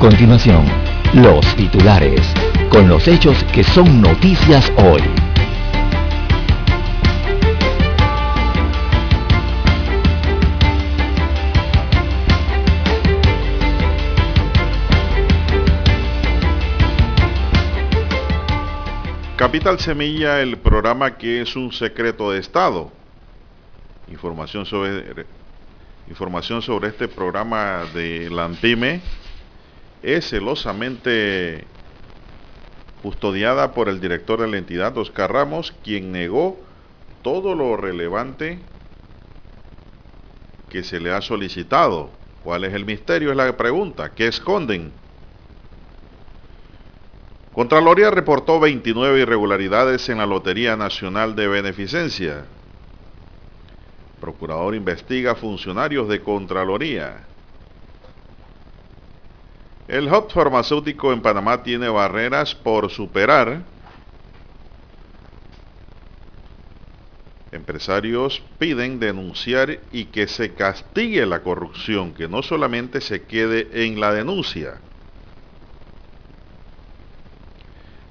Continuación, los titulares, con los hechos que son noticias hoy. Capital Semilla, el programa que es un secreto de Estado. Información sobre, información sobre este programa de la ANTIME es celosamente custodiada por el director de la entidad, Oscar Ramos, quien negó todo lo relevante que se le ha solicitado. ¿Cuál es el misterio? Es la pregunta. ¿Qué esconden? Contraloría reportó 29 irregularidades en la Lotería Nacional de Beneficencia. Procurador investiga funcionarios de Contraloría. El hub farmacéutico en Panamá tiene barreras por superar. Empresarios piden denunciar y que se castigue la corrupción, que no solamente se quede en la denuncia.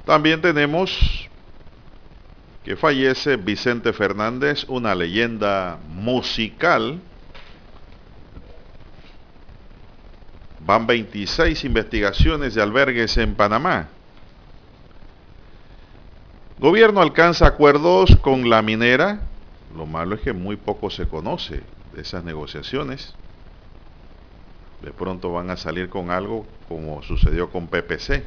También tenemos que fallece Vicente Fernández, una leyenda musical. Van 26 investigaciones de albergues en Panamá. Gobierno alcanza acuerdos con la minera. Lo malo es que muy poco se conoce de esas negociaciones. De pronto van a salir con algo como sucedió con PPC.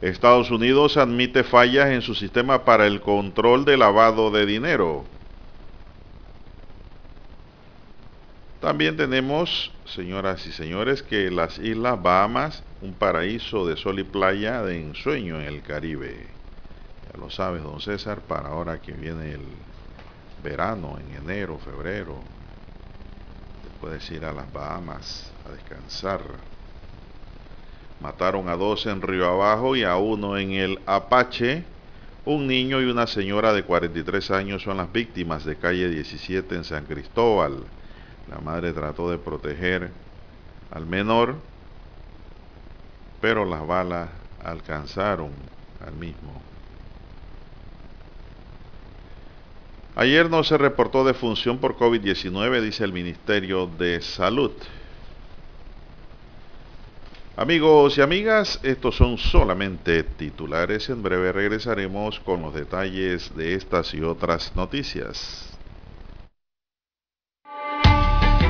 Estados Unidos admite fallas en su sistema para el control de lavado de dinero. También tenemos, señoras y señores, que las Islas Bahamas, un paraíso de sol y playa de ensueño en el Caribe. Ya lo sabes, don César, para ahora que viene el verano, en enero, febrero, te puedes ir a las Bahamas a descansar. Mataron a dos en Río Abajo y a uno en el Apache. Un niño y una señora de 43 años son las víctimas de calle 17 en San Cristóbal. La madre trató de proteger al menor, pero las balas alcanzaron al mismo. Ayer no se reportó defunción por COVID-19, dice el Ministerio de Salud. Amigos y amigas, estos son solamente titulares. En breve regresaremos con los detalles de estas y otras noticias.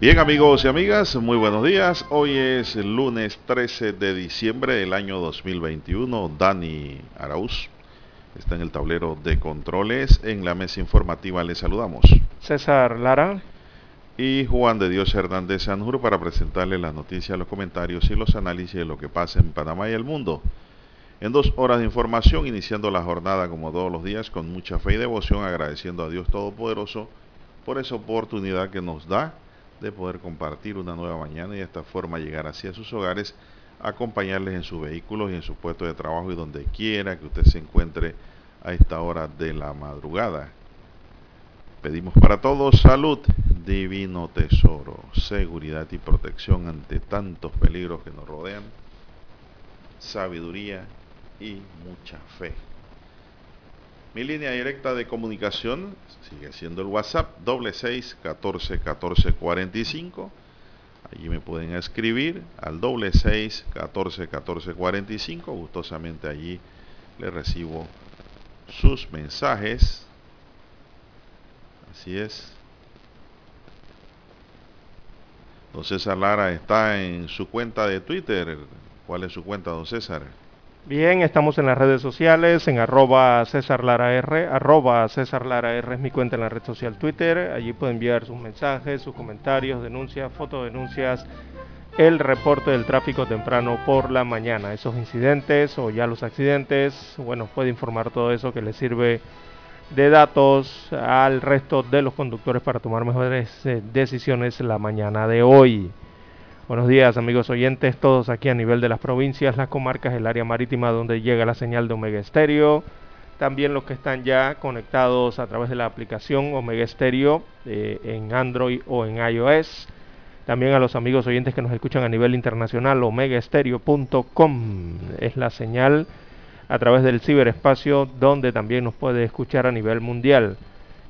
Bien amigos y amigas, muy buenos días. Hoy es el lunes 13 de diciembre del año 2021. Dani Arauz está en el tablero de controles. En la mesa informativa le saludamos. César Lara. Y Juan de Dios Hernández Sanjur para presentarle las noticias, los comentarios y los análisis de lo que pasa en Panamá y el mundo. En dos horas de información, iniciando la jornada como todos los días, con mucha fe y devoción, agradeciendo a Dios Todopoderoso por esa oportunidad que nos da de poder compartir una nueva mañana y de esta forma llegar hacia sus hogares acompañarles en sus vehículos y en su puesto de trabajo y donde quiera que usted se encuentre a esta hora de la madrugada. Pedimos para todos salud, divino tesoro, seguridad y protección ante tantos peligros que nos rodean, sabiduría y mucha fe. Mi línea directa de comunicación sigue siendo el WhatsApp doble seis catorce catorce cuarenta y cinco Allí me pueden escribir al doble seis catorce catorce cuarenta y cinco. Gustosamente allí le recibo sus mensajes. Así es. Don César Lara está en su cuenta de Twitter. ¿Cuál es su cuenta, don César? Bien, estamos en las redes sociales, en arroba César Lara R, arroba César Lara R es mi cuenta en la red social Twitter, allí pueden enviar sus mensajes, sus comentarios, denuncias, fotodenuncias, el reporte del tráfico temprano por la mañana, esos incidentes o ya los accidentes, bueno, puede informar todo eso que le sirve de datos al resto de los conductores para tomar mejores eh, decisiones la mañana de hoy. Buenos días amigos oyentes, todos aquí a nivel de las provincias, las comarcas, el área marítima donde llega la señal de Omega Estéreo. También los que están ya conectados a través de la aplicación Omega Estéreo eh, en Android o en iOS. También a los amigos oyentes que nos escuchan a nivel internacional, omegaestereo.com es la señal a través del ciberespacio donde también nos puede escuchar a nivel mundial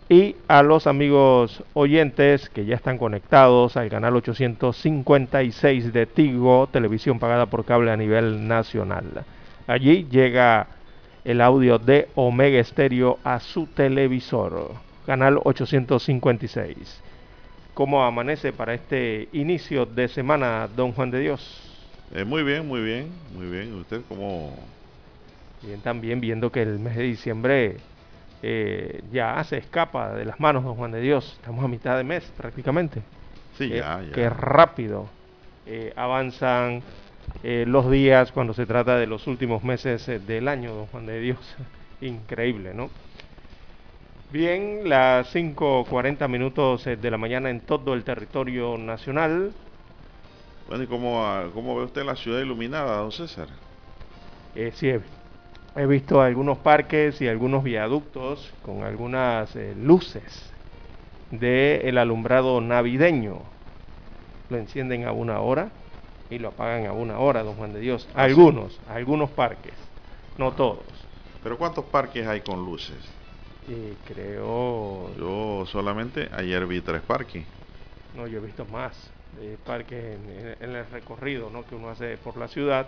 y a los amigos oyentes que ya están conectados al canal 856 de Tigo, televisión pagada por cable a nivel nacional. Allí llega el audio de Omega Stereo a su televisor, canal 856. ¿Cómo amanece para este inicio de semana, don Juan de Dios? Eh, muy bien, muy bien, muy bien. ¿Usted cómo? Bien, también viendo que el mes de diciembre eh, ya se escapa de las manos, don Juan de Dios. Estamos a mitad de mes prácticamente. Sí, Eh, ya, ya. Qué rápido eh, avanzan eh, los días cuando se trata de los últimos meses eh, del año, don Juan de Dios. Increíble, ¿no? Bien, las 5.40 minutos de la mañana en todo el territorio nacional. Bueno, ¿y cómo, cómo ve usted la ciudad iluminada, don César? Sí, he, visto algunos parques y algunos viaductos con algunas eh, luces del alumbrado navideño. Lo encienden a una hora y lo apagan a una hora, don Juan de Dios. Ah. Algunos, algunos parques, no todos. ¿Pero cuántos parques hay con luces? Y creo, Yo solamente ayer vi tres parques. no, yo he visto más eh, parques en, en el recorrido ¿no? que uno hace por la ciudad.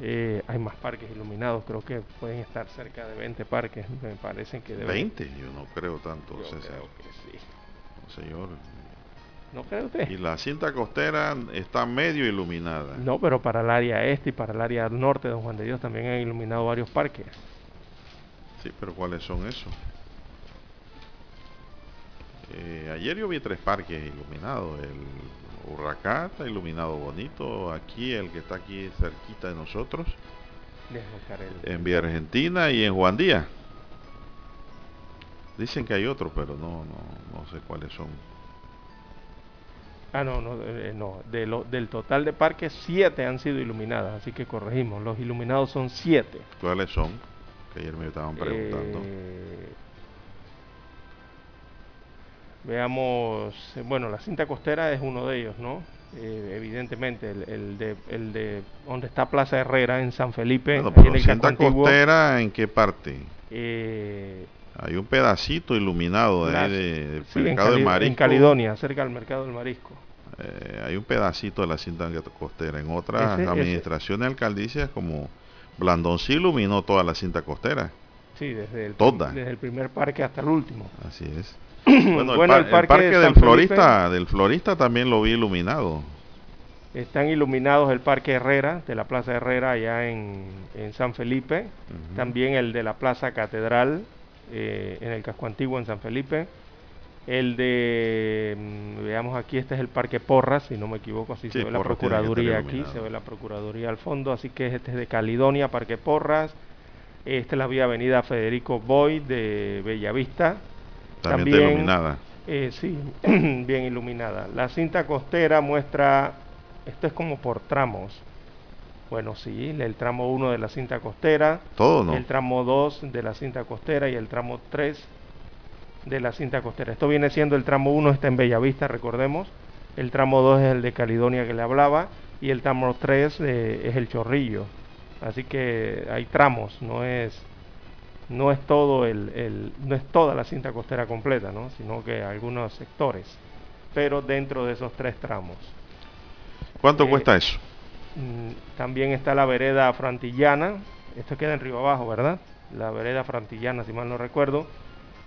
Eh, hay más parques iluminados, creo que pueden estar cerca de 20 parques, me parecen que deben 20, yo no creo tanto, Yo César. creo que sí. No, señor. ¿No cree usted? Y la cinta costera está medio iluminada. No, pero para el área este y para el área norte de Don Juan de Dios también han iluminado varios parques. Sí, pero ¿cuáles son esos? Eh, ayer yo vi tres parques iluminados. El Huracán está iluminado bonito. Aquí, el que está aquí cerquita de nosotros. El- En Vía Argentina y en Juan Díaz. Dicen que hay otros, pero no, no, no sé cuáles son. Ah, no, no, eh, no. De lo- del total de parques, siete han sido iluminadas, así que corregimos. Los iluminados son siete. ¿Cuáles son? Que ayer me estaban preguntando. Eh, veamos, eh, bueno, la cinta costera es uno de ellos, ¿no? Eh, evidentemente, el, el de, el de donde está Plaza Herrera en San Felipe, en el casco cinta antiguo, costera, ¿en qué parte? eh, Hay un pedacito iluminado de ahí de, del sí, mercado de Cali- en marisco. Caledonia, cerca del mercado del marisco. Eh, hay un pedacito de la cinta costera. En otras Ese- ese- administraciones alcaldicias como Blandón sí iluminó toda la cinta costera. Sí, desde el, Toda. desde el primer parque hasta el último. Así es. Bueno, el, Bueno, par- el el parque de del Felipe- florista, del florista también lo vi iluminado. Están iluminados el Parque Herrera, de la Plaza Herrera allá en, en San Felipe. También el de la Plaza Catedral, eh, en el casco antiguo en San Felipe. El de, mm, veamos aquí, este es el Parque Porras, si no me equivoco, así Sí, se ve la Procuraduría aquí, se ve la Procuraduría al fondo, así que este es de Caledonia, Parque Porras. Esta es la vía Avenida Federico Boy de Bellavista. También, está iluminada. Eh, sí, bien iluminada. La cinta costera muestra, esto es como por tramos. Bueno, sí, el tramo 1 de la cinta costera, Todo no. el tramo 2 de la cinta costera y el tramo 3 de la cinta costera. Esto viene siendo el tramo 1 está en Bellavista, recordemos. El tramo 2 es el de Caledonia que le hablaba y el tramo 3 es el Chorrillo. Así que hay tramos, no es no es todo el, el- no es toda la cinta costera completa, ¿no? sino que algunos sectores, pero dentro de esos tres tramos. ¿Cuánto eh, cuesta eso? Mm, También está la vereda frantillana, esto queda en Río Abajo, ¿verdad? La vereda frantillana, si mal no recuerdo.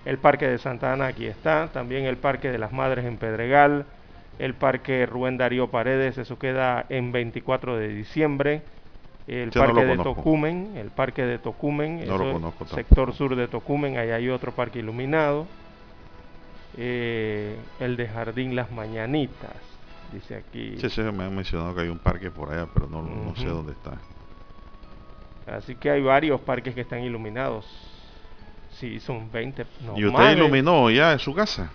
El parque de Santa Ana aquí está, también el parque de las Madres en Pedregal, el parque Rubén Darío Paredes, eso queda en 24 de diciembre. El Yo parque de. Tocumen, el parque de Tocumen, No lo conozco sector sur de Tocumen, ahí hay otro parque iluminado. Eh, el de Jardín Las Mañanitas, dice aquí. Sí, sí, me han mencionado que hay un parque por allá, pero no, no sé dónde está. Así que hay varios parques que están iluminados. Sí, son 20. no, ¿Y usted de- iluminó ya en su casa?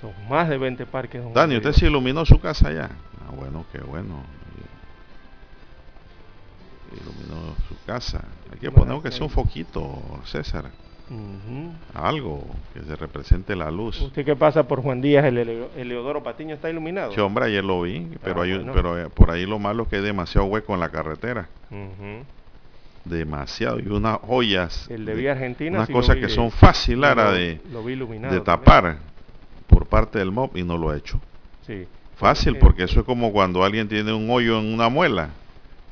son más de 20 parques. Dani. ¿usted sí iluminó su casa ya? Ah, bueno, qué bueno. Iluminó su casa. Hay que poner aunque sea un foquito, César. Algo que se represente la luz. Usted que pasa por Juan Díaz, el, Ele- Eleodoro Patiño está iluminado. Sí, hombre, ayer lo vi, pero, Ah, hay, bueno. pero eh, por ahí lo malo es que hay demasiado hueco en la carretera. Ujú. Demasiado. Y unas joyas. El de Vía Argentina. unas cosas vi, que son fácil, Lara, de, lo vi iluminado de también. tapar por parte del MOB y no lo ha hecho. Sí. Fácil, Eh, porque eso es como cuando alguien tiene un hoyo en una muela.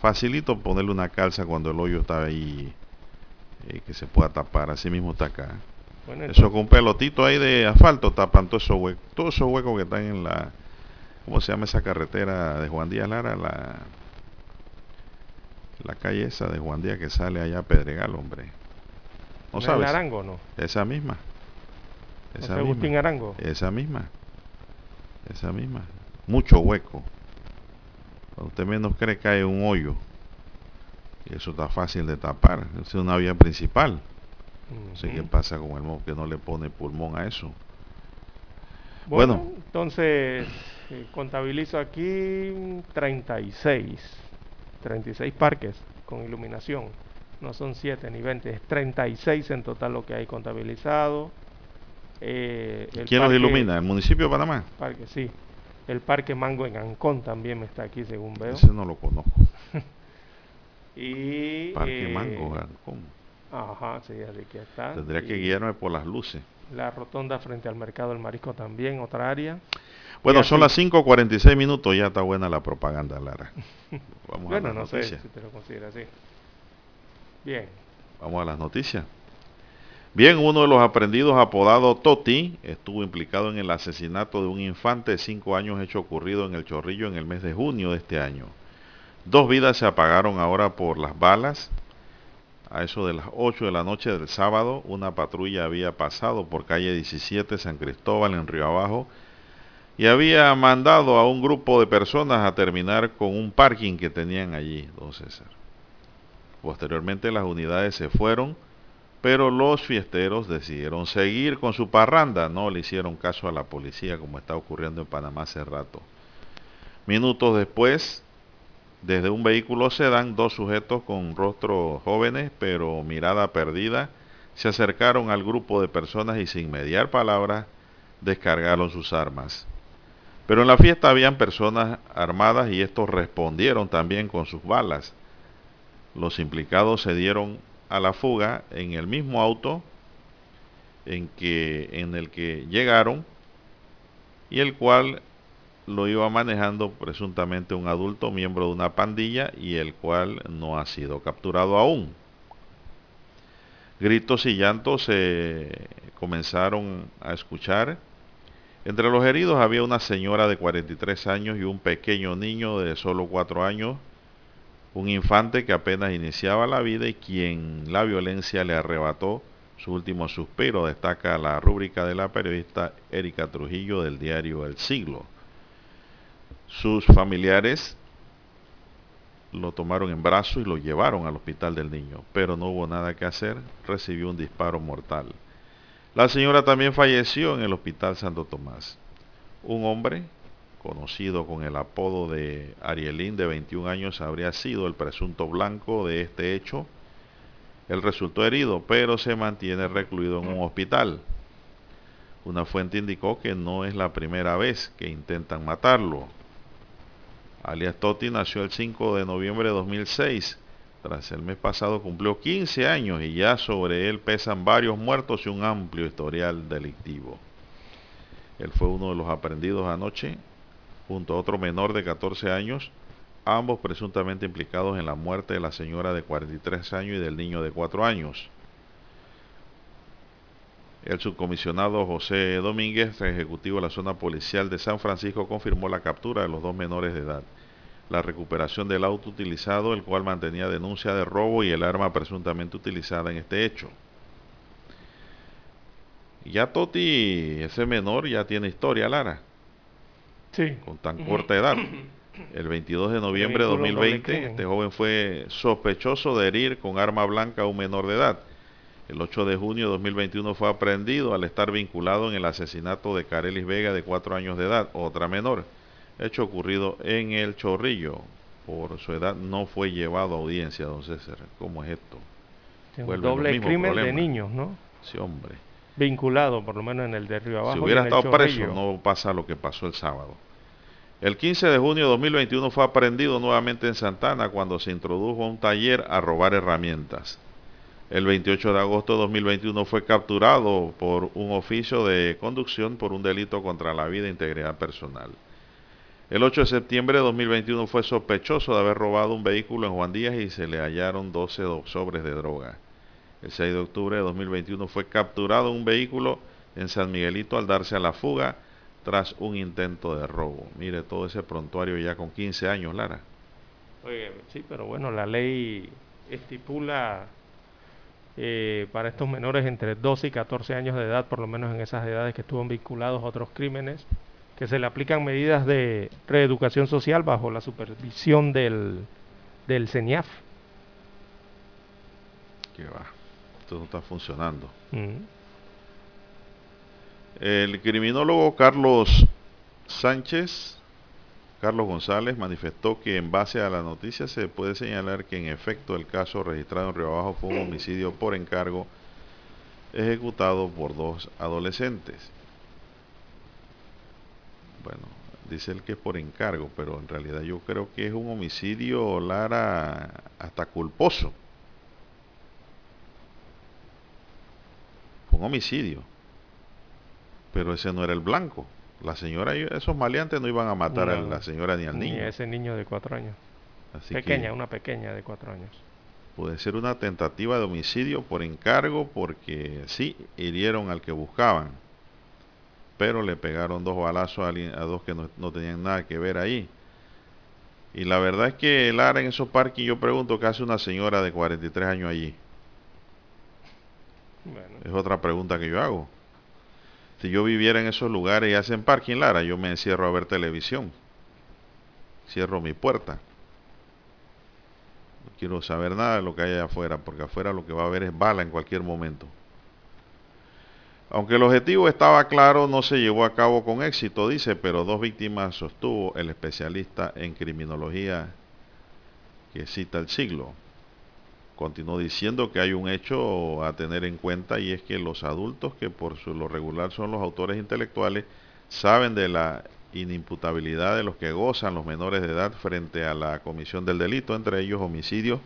Facilito ponerle una calza cuando el hoyo está ahí eh, que se pueda tapar. Así mismo está acá. bueno, Eso con un pelotito ahí de asfalto tapan todos esos huecos. Todos esos huecos que están en la... ¿Cómo se llama esa carretera de Juan Díaz Lara? La, la calle esa de Juan Díaz que sale allá a Pedregal, hombre. ¿No ¿no es sabes? el Arango no? Esa misma. José Esa Agustín misma. Arango. Esa misma. Esa misma. Mucho hueco. Cuando usted menos cree hay un hoyo. Y eso está fácil de tapar. Es una vía principal. No sé qué pasa con el MOB que no le pone pulmón a eso. Bueno, Bueno. entonces eh, contabilizo aquí 36. 36 parques con iluminación. No son 7 ni 20, es 36 en total lo que hay contabilizado. Eh, el ¿Quién los parque- ilumina? ¿El municipio de Panamá? Parque, sí. El Parque Mango en Ancón también me está aquí, según veo. Ese no lo conozco. Y. Parque eh, Mango, Gancón. Ajá, sí, así que está. Tendría que guiarme por las luces. La rotonda frente al mercado del marisco también, otra área. Bueno, son las 5.46 minutos. Ya está buena la propaganda, Lara. Vamos Bueno, a las no sé noticias. si te lo consideras así. Bien. Vamos a las noticias. Bien, uno de los aprendidos apodado Toti estuvo implicado en el asesinato de un infante de 5 años hecho ocurrido en el Chorrillo en el mes de junio de este año. Dos vidas se apagaron ahora por las balas. A eso de las 8 de la noche del sábado, una patrulla había pasado por calle 17 San Cristóbal en Río Abajo y había mandado a un grupo de personas a terminar con un parking que tenían allí, don César. Posteriormente las unidades se fueron, pero los fiesteros decidieron seguir con su parranda, no le hicieron caso a la policía como está ocurriendo en Panamá hace rato. Minutos después, desde un vehículo sedán, dos sujetos con rostros jóvenes pero mirada perdida se acercaron al grupo de personas y sin mediar palabras descargaron sus armas. Pero en la fiesta habían personas armadas y estos respondieron también con sus balas. Los implicados se dieron a la fuga en el mismo auto en, que, en el que llegaron y el cual lo iba manejando presuntamente un adulto miembro de una pandilla y el cual no ha sido capturado aún. Gritos y llantos se comenzaron a escuchar Entre los heridos había una señora de 43 años y un pequeño niño de solo 4 años, un infante que apenas iniciaba la vida y quien la violencia le arrebató su último suspiro, destaca la rúbrica de la periodista Erika Trujillo del diario El Siglo. Sus familiares lo tomaron en brazos y lo llevaron al hospital del niño, pero no hubo nada que hacer, recibió un disparo mortal. La señora también falleció en el Hospital Santo Tomás. Un hombre, conocido con el apodo de Arielín, de 21 años, habría sido el presunto blanco de este hecho. Él resultó herido, pero se mantiene recluido en un hospital. Una fuente indicó que no es la primera vez que intentan matarlo. Alias Totti nació el 5 de noviembre de 2006 tras el mes pasado cumplió 15 años y ya sobre él pesan varios muertos y un amplio historial delictivo. Él fue uno de los aprendidos anoche junto a otro menor de 14 años, ambos presuntamente implicados en la muerte de la señora de 43 años y del niño de 4 años. El subcomisionado José Domínguez, ejecutivo de la zona policial de San Francisco, confirmó la captura de los dos menores de edad la recuperación del auto utilizado, el cual mantenía denuncia de robo y el arma presuntamente utilizada en este hecho. Ya Toti, ese menor, ya tiene historia, Lara. Sí. Con tan corta edad. El 22 de noviembre de 2020, este joven fue sospechoso de herir con arma blanca a un menor de edad. El 8 de junio de 2021 fue aprehendido al estar vinculado en el asesinato de Carelis Vega de 4 años de edad, otra menor hecho ocurrido en el Chorrillo. Por su edad no fue llevado a audiencia, don César. ¿Cómo es esto? un doble crimen de niños, ¿no? Sí, hombre. Vinculado, por lo menos en el de Río Abajo. Si hubiera estado preso, no pasa lo que pasó el sábado. El 15 de junio de 2021 fue aprendido nuevamente en Santana cuando se introdujo a un taller a robar herramientas. El 28 de agosto de 2021 fue capturado por un oficio de conducción por un delito contra la vida e integridad personal. El 8 de septiembre de 2021 fue sospechoso de haber robado un vehículo en Juan Díaz y se le hallaron 12 sobres de droga. El 6 de octubre de 2021 fue capturado un vehículo en San Miguelito al darse a la fuga tras un intento de robo. Mire todo ese prontuario ya con 15 años, Lara. Oye, sí, pero bueno, la ley estipula eh, para estos menores entre 12 y 14 años de edad, por lo menos en esas edades que estuvo vinculados a otros crímenes, que se le aplican medidas de reeducación social bajo la supervisión del, del CENIAF. Que va, esto no está funcionando. Mm. El criminólogo Carlos Sánchez, Carlos González, manifestó que en base a la noticia se puede señalar que en efecto el caso registrado en Río Abajo fue un homicidio por encargo ejecutado por dos adolescentes bueno, dice él que es por encargo, pero en realidad yo creo que es un homicidio, Lara, hasta culposo. Un homicidio. Pero ese no era el blanco. La señora, esos maleantes no iban a matar a la señora ni al niño. Ni a ese niño de cuatro años. pequeña, una pequeña de cuatro años. Puede ser una tentativa de homicidio por encargo porque sí hirieron al que buscaban pero le pegaron dos balazos a, dos que no, tenían nada que ver ahí. Y la verdad es que Lara en esos parques, yo pregunto qué hace una señora de 43 años allí. Es otra pregunta que yo hago. Si yo viviera en esos lugares y hacen parking, Lara, yo me encierro a ver televisión. Cierro mi puerta. No quiero saber nada de lo que hay afuera, porque afuera lo que va a haber es bala en cualquier momento. Aunque el objetivo estaba claro, no se llevó a cabo con éxito, dice, pero dos víctimas sostuvo el especialista en criminología que cita el siglo. Continuó diciendo que hay un hecho a tener en cuenta y es que los adultos, que por su, lo regular son los autores intelectuales, saben de la inimputabilidad de los que gozan los menores de edad frente a la comisión del delito, entre ellos homicidios,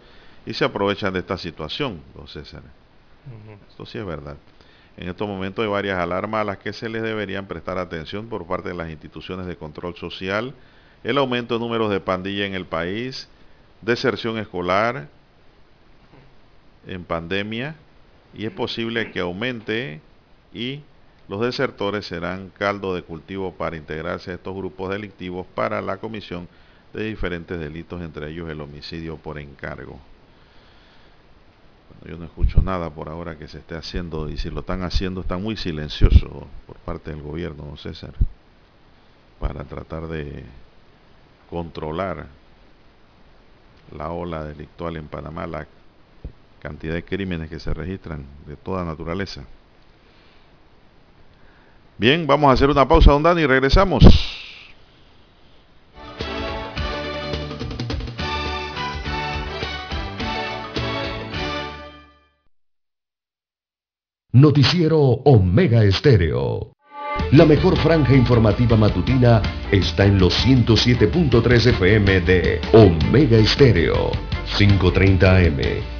y se aprovechan de esta situación, don César. Esto sí es verdad. En estos momentos hay varias alarmas a las que se les deberían prestar atención por parte de las instituciones de control social, el aumento de números de pandilla en el país, deserción escolar en pandemia y es posible que aumente y los desertores serán caldo de cultivo para integrarse a estos grupos delictivos para la comisión de diferentes delitos, entre ellos el homicidio por encargo. yo no escucho nada por ahora que se esté haciendo y si lo están haciendo están muy silenciosos por parte del gobierno, César, para tratar de controlar la ola delictual en Panamá, la cantidad de crímenes que se registran de toda naturaleza. Bien, vamos a hacer una pausa, don Dani, y regresamos. Noticiero Omega Estéreo. La mejor franja informativa matutina está en los 107.3 FM de Omega Estéreo, 530 AM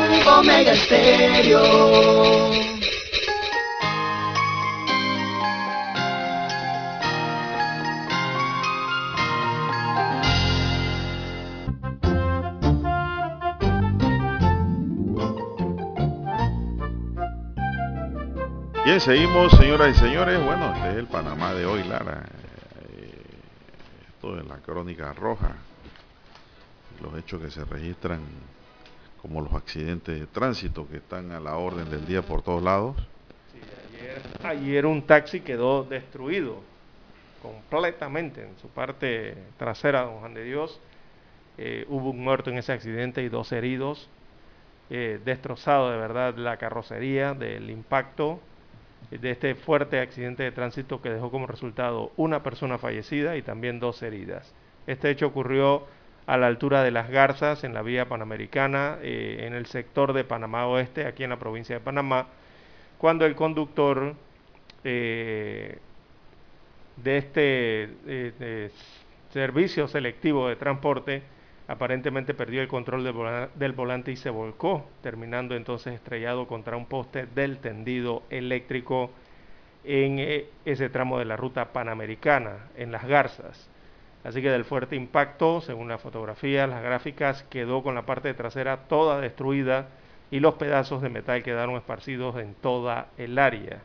Omega Stereo. Bien, seguimos, señoras y señores. Bueno, este es el Panamá de hoy, Lara. Eh, esto es la crónica roja. Los hechos que se registran como los accidentes de tránsito que están a la orden del día por todos lados. ayer, un taxi quedó destruido completamente en su parte trasera, don Juan de Dios. Eh, hubo un muerto en ese accidente y dos heridos. Eh, destrozado de verdad la carrocería del impacto de este fuerte accidente de tránsito que dejó como resultado una persona fallecida y también dos heridas. Este hecho ocurrió a la altura de las Garzas, en la vía panamericana, eh, en el sector de Panamá Oeste, aquí en la provincia de Panamá, cuando el conductor eh, de este eh, servicio selectivo de transporte aparentemente perdió el control del, volante y se volcó, terminando entonces estrellado contra un poste del tendido eléctrico en ese tramo de la ruta panamericana, en las Garzas. Así que del fuerte impacto, según la fotografía, las gráficas, quedó con la parte trasera toda destruida y los pedazos de metal quedaron esparcidos en toda el área.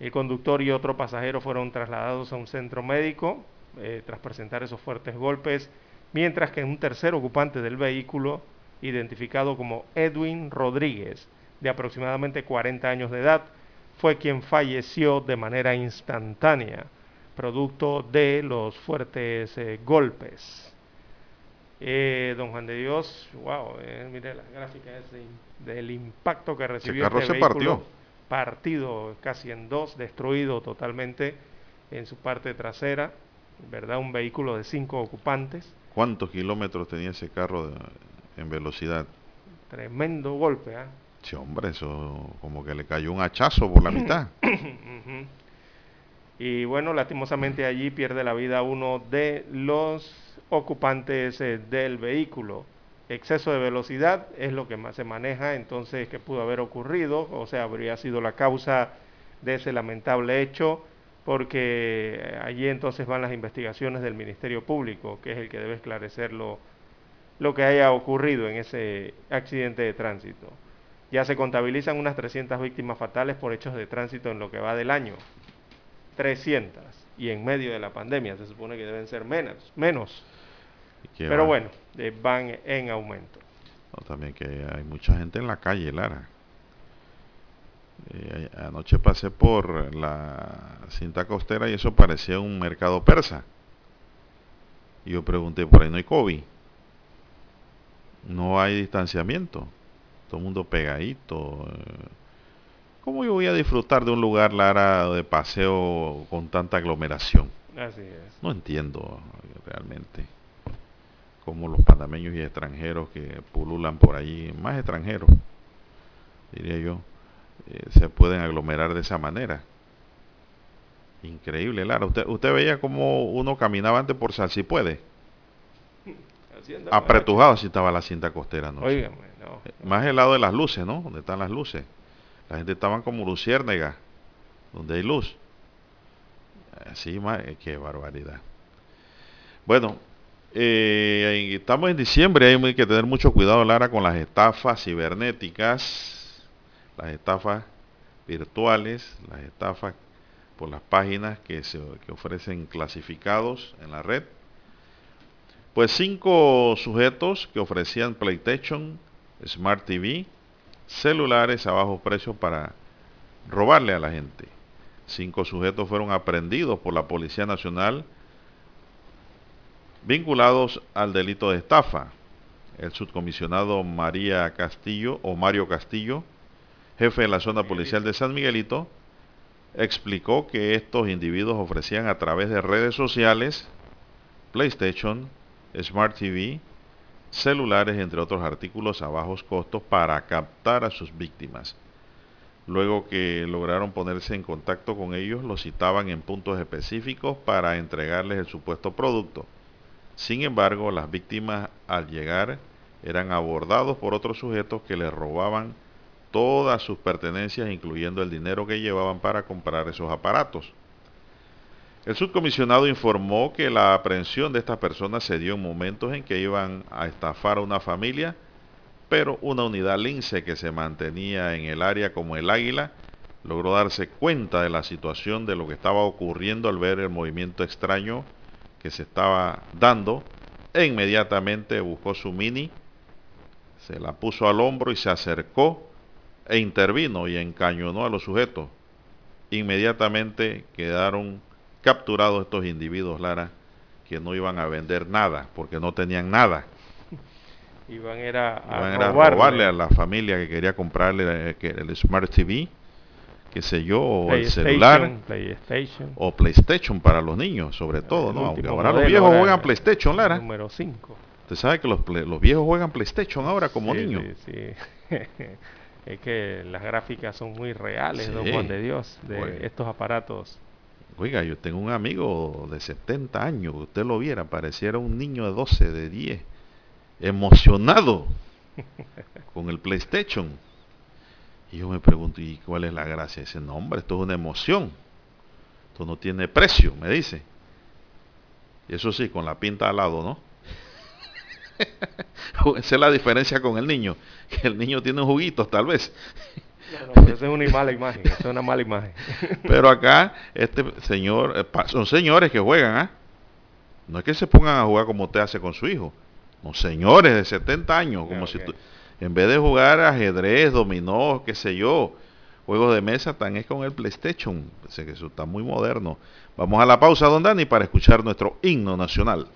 El conductor y otro pasajero fueron trasladados a un centro médico eh, tras presentar esos fuertes golpes, mientras que un tercer ocupante del vehículo, identificado como Edwin Rodríguez, de aproximadamente 40 años de edad, fue quien falleció de manera instantánea producto de los fuertes eh, golpes. Eh, don Juan de Dios, wow, eh, mire las gráficas del impacto que recibió. El carro este se partió. Partido casi en dos, destruido totalmente en su parte trasera, ¿verdad? Un vehículo de cinco ocupantes. ¿Cuántos kilómetros tenía ese carro en velocidad? Tremendo golpe, ¿ah? Sí, hombre, eso como que le cayó un hachazo por la mitad. y bueno, lastimosamente allí pierde la vida uno de los ocupantes eh, del vehículo. Exceso de velocidad es lo que más se maneja, entonces, ¿qué pudo haber ocurrido? O sea, habría sido la causa de ese lamentable hecho, porque eh, allí entonces van las investigaciones del Ministerio Público, que es el que debe esclarecer lo, lo que haya ocurrido en ese accidente de tránsito. Ya se contabilizan unas 300 víctimas fatales por hechos de tránsito en lo que va del año. 300. Y en medio de la pandemia se supone que deben ser menos. menos. Pero bueno, eh, van en aumento. también que hay mucha gente en la calle, Lara. Eh, anoche pasé por la cinta costera y eso parecía un mercado persa. Y yo pregunté, por ahí no hay COVID. No hay distanciamiento todo el mundo pegadito. Eh. ¿Cómo yo voy a disfrutar de un lugar, Lara, de paseo con tanta aglomeración? Así es. No entiendo realmente cómo los panameños y extranjeros que pululan por allí, más extranjeros, diría yo, eh, se pueden aglomerar de esa manera. Increíble, Lara. Usted, usted veía cómo uno caminaba antes por Sal si puede. Apretujado así estaba la cinta costera, ¿no? Más el lado de las luces, ¿no? Donde están las luces. La gente estaban como luciérnagas, donde hay luz. Así, eh, qué barbaridad. Bueno, eh, estamos en diciembre, hay que tener mucho cuidado, Lara, con las estafas cibernéticas, las estafas virtuales, las estafas por las páginas que, se, que ofrecen clasificados en la red. Pues cinco sujetos que ofrecían PlayStation, Smart TV, celulares a bajo precio para robarle a la gente. Cinco sujetos fueron aprendidos por la Policía Nacional vinculados al delito de estafa. El subcomisionado María Castillo o Mario Castillo, jefe de la zona policial de San Miguelito, explicó que estos individuos ofrecían a través de redes sociales PlayStation, Smart TV, celulares, entre otros artículos a bajos costos para captar a sus víctimas. Luego que lograron ponerse en contacto con ellos, los citaban en puntos específicos para entregarles el supuesto producto. Sin embargo, las víctimas al llegar eran abordados por otros sujetos que les robaban todas sus pertenencias, incluyendo el dinero que llevaban para comprar esos aparatos. El subcomisionado informó que la aprehensión de estas personas se dio en momentos en que iban a estafar a una familia, pero una unidad lince que se mantenía en el área como el águila logró darse cuenta de la situación de lo que estaba ocurriendo al ver el movimiento extraño que se estaba dando e inmediatamente buscó su mini, se la puso al hombro y se acercó e intervino y encañonó a los sujetos. Inmediatamente quedaron capturado estos individuos, Lara, que no iban a vender nada, porque no tenían nada. Iban era a, robarle. a la familia que quería comprarle eh, el Smart TV, qué sé yo, o el celular, PlayStation. o PlayStation para los niños, sobre todo, ¿no? Aunque ahora los viejos juegan PlayStation, Lara. Número 5. Usted sabe que los, los viejos juegan PlayStation ahora como niños. Sí, sí. es que las gráficas son muy reales, don Juan de Dios, de estos aparatos Oiga, yo tengo un amigo de 70 años, usted lo viera, pareciera un niño de 12, de 10, emocionado con el PlayStation. Y yo me pregunto, ¿y cuál es la gracia? Ese nombre, esto es una emoción. Esto no tiene precio, me dice. Y eso sí, con la pinta al lado, ¿no? Esa es la diferencia con el niño, que el niño tiene juguitos tal vez. No, es una mala imagen, es una mala imagen. Pero acá, este señor, eh, son señores que juegan, ¿ah? No es que se pongan a jugar como usted hace con su hijo. No, señores de 70 años, como si en vez de jugar ajedrez, dominó, qué sé yo, juegos de mesa, tan es con el PlayStation. Sé que eso está muy moderno. Vamos a la pausa, don Dani, para escuchar nuestro himno nacional.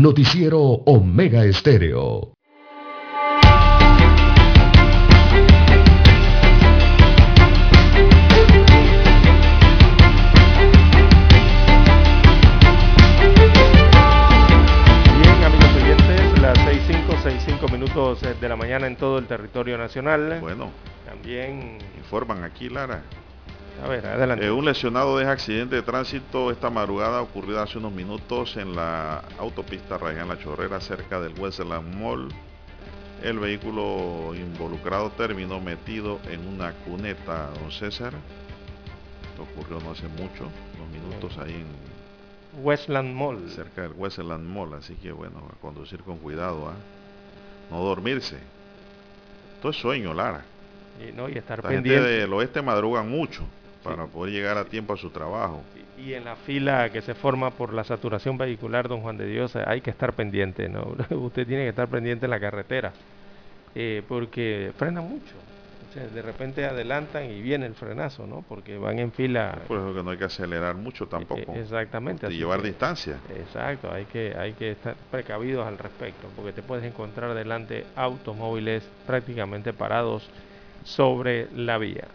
Noticiero Omega Estéreo. Bien, amigos oyentes, las 6.5, minutos eh, de la mañana en todo el territorio nacional. Bueno. También... Informan aquí, Lara. A ver, adelante. Eh, un lesionado deja accidente de tránsito esta madrugada ocurrido hace unos minutos en la autopista Rayán La Chorrera cerca del Westland Mall. El vehículo involucrado terminó metido en una cuneta, don César. Esto ocurrió no hace mucho, unos minutos ahí en Westland Mall. Cerca del Westland Mall, así que bueno, a conducir con cuidado, ¿ah? no dormirse. Esto es sueño, Lara. Y, no, y estar La pendiente. gente del oeste madrugan mucho para poder llegar a tiempo a su trabajo. Y en la fila que se forma por la saturación vehicular, don Juan de Dios, hay que estar pendiente, ¿no? Usted tiene que estar pendiente en la carretera, eh, porque frena mucho. O sea, de repente adelantan y viene el frenazo, ¿no? Porque van en fila. Por eso que no hay que acelerar mucho tampoco. Eh, exactamente. Y llevar que- distancia. Exacto, hay que, hay que estar precavidos al respecto, porque te puedes encontrar delante automóviles prácticamente parados sobre la vía.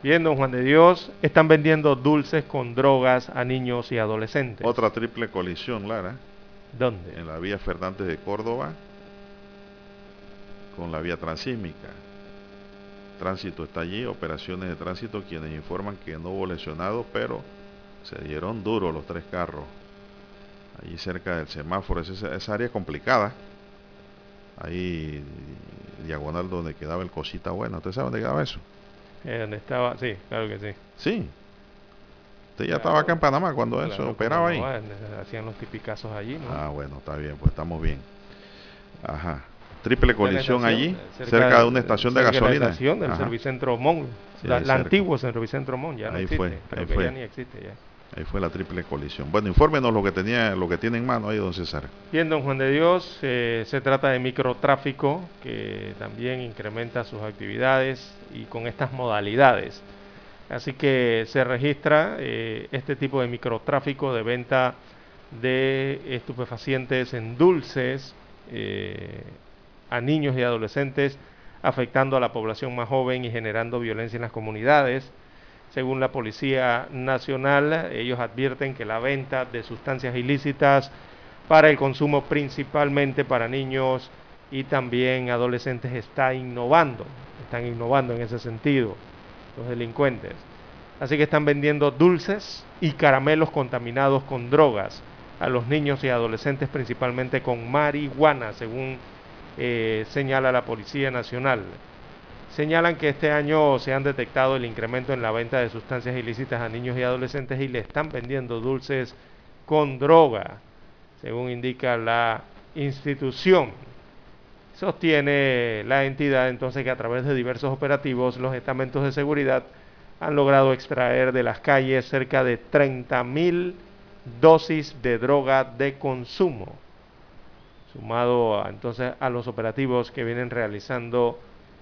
Bien, don Juan de Dios, están vendiendo dulces con drogas a niños y adolescentes. Otra triple colisión, Lara, ¿Dónde? en la vía Fernández de Córdoba con la vía transísmica. Tránsito está allí, operaciones de tránsito, quienes informan que no hubo lesionados, pero se dieron duro los tres carros. Allí cerca del semáforo, esa, esa área es complicada. Ahí diagonal donde quedaba el cosita buena. ¿Usted sabe dónde quedaba eso? Eh, ¿Dónde estaba? Sí, claro que sí. Sí. Usted ya estaba acá en Panamá cuando eso Claro, operaba como ahí. eh, Hacían los tipicazos allí, ¿no? Ah, bueno, está bien, pues estamos bien. Ajá. Triple colisión estación, allí, eh, cerca, de una estación de cerca la gasolina. estación del Ajá. Servicentro Mon. Sí, la, la cerca. antigua Servicentro Mon, ya no Ahí existe. fue, creo ahí que fue. ya ni existe ya. Ahí fue la triple colisión. Bueno, infórmenos lo que tenía, lo que tiene en mano ahí, don César. Bien, don Juan de Dios, eh, se trata de microtráfico que también incrementa sus actividades y con estas modalidades. Así que se registra eh, este tipo de microtráfico de venta de estupefacientes en dulces eh, a niños y adolescentes, afectando a la población más joven y generando violencia en las comunidades. Según la Policía Nacional, ellos advierten que la venta de sustancias ilícitas para el consumo principalmente para niños y también adolescentes está innovando, están innovando en ese sentido los delincuentes. Así que están vendiendo dulces y caramelos contaminados con drogas a los niños y adolescentes principalmente con marihuana, según eh, señala la Policía Nacional. Señalan que este año se han detectado el incremento en la venta de sustancias ilícitas a niños y adolescentes y le están vendiendo dulces con droga, según indica la institución. Sostiene la entidad entonces que a través de diversos operativos los estamentos de seguridad han logrado extraer de las calles cerca de 30.000 dosis de droga de consumo, sumado entonces a los operativos que vienen realizando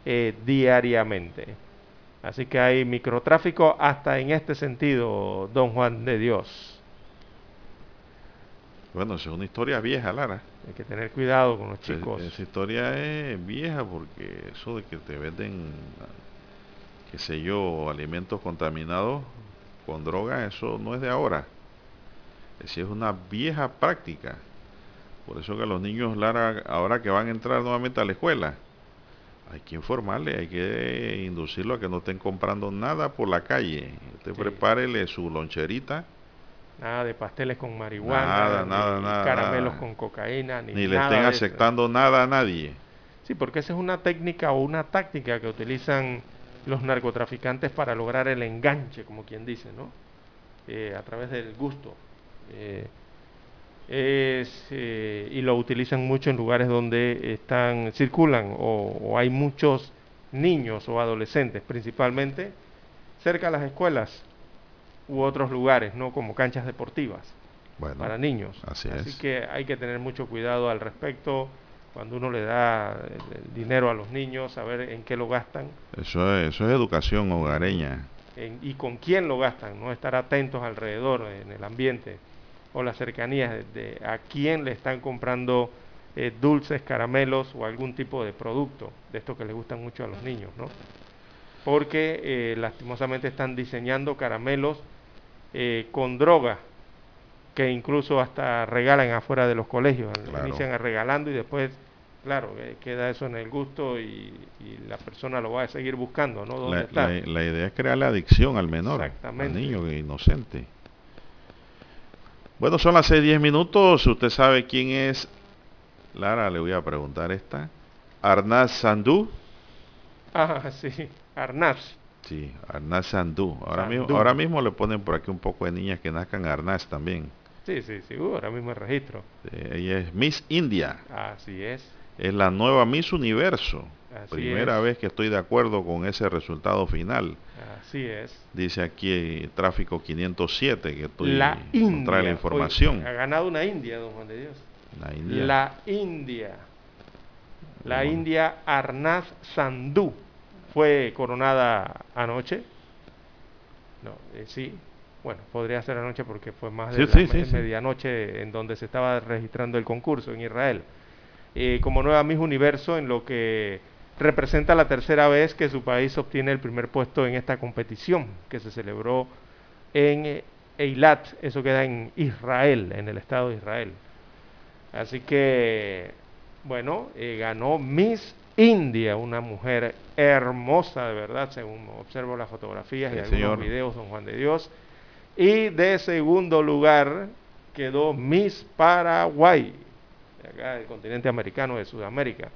eh, diariamente. Así que hay microtráfico hasta en este sentido, don Juan de Dios. Bueno, es una historia vieja, Lara. Hay que tener cuidado con los chicos. esa historia es vieja porque eso de que te venden, qué sé yo, alimentos contaminados con droga, eso no es de ahora. Esa es una vieja práctica. Por eso que los niños, Lara, ahora que van a entrar nuevamente a la escuela, hay que informarle, hay que inducirlo a que no estén comprando nada por la calle. Usted prepárele su loncherita. Nada de pasteles con marihuana, nada, nada, caramelos con cocaína, ni, ni le estén aceptando nada a nadie. Sí, porque esa es una técnica o una táctica que utilizan los narcotraficantes para lograr el enganche, como quien dice, ¿no? Eh, a través del gusto. Eh, eh, y lo utilizan mucho en lugares donde están circulan o, hay muchos niños o adolescentes principalmente cerca de las escuelas u otros lugares no como canchas deportivas para niños. así, que hay que tener mucho cuidado al respecto cuando uno le da dinero a los niños saber en qué lo gastan. Eso es, eso es educación hogareña. Y con quién lo gastan no estar atentos alrededor en el ambiente o las cercanías de, a quién le están comprando eh, dulces, caramelos o algún tipo de producto de esto que les gustan mucho a los niños, ¿no? Porque eh, lastimosamente están diseñando caramelos eh, con droga que incluso hasta regalan afuera de los colegios, inician regalando y después, claro, queda eso en el gusto y, la persona lo va a seguir buscando, ¿no? La, la, idea es crear la adicción al menor, al niño inocente. Bueno, son las 6:10 minutos. Usted sabe quién es. Lara, le voy a preguntar esta. Arnaz Sandú. Ah, sí, Arnaz. Sí, Arnaz Sandú. Ahora, Mismo, ahora mismo le ponen por aquí un poco de niñas que nazcan Arnaz también. Sí, sí, sí, uh, ahora mismo el registro. ella es Miss India. Así es. Es la nueva Miss Universo. Primera vez que estoy de acuerdo con ese resultado final. Así es. Dice aquí tráfico 507 que estoy la India, la información. ha ganado una India, don Juan de Dios. La India. La India. La India Arnaz Sandhu fue coronada anoche. No, eh, sí. Bueno, podría ser anoche porque fue más de la medianoche en donde se estaba registrando el concurso en Israel. Eh, como nueva Miss Universo en lo que representa la tercera vez que su país obtiene el primer puesto en esta competición que se celebró en Eilat, eso queda en Israel, en el estado de Israel. Así que, bueno, eh, ganó Miss India, una mujer hermosa de verdad, según observo las fotografías y algunos videos, don Juan de Dios. Y de segundo lugar quedó Miss Paraguay, de acá del continente americano, de Sudamérica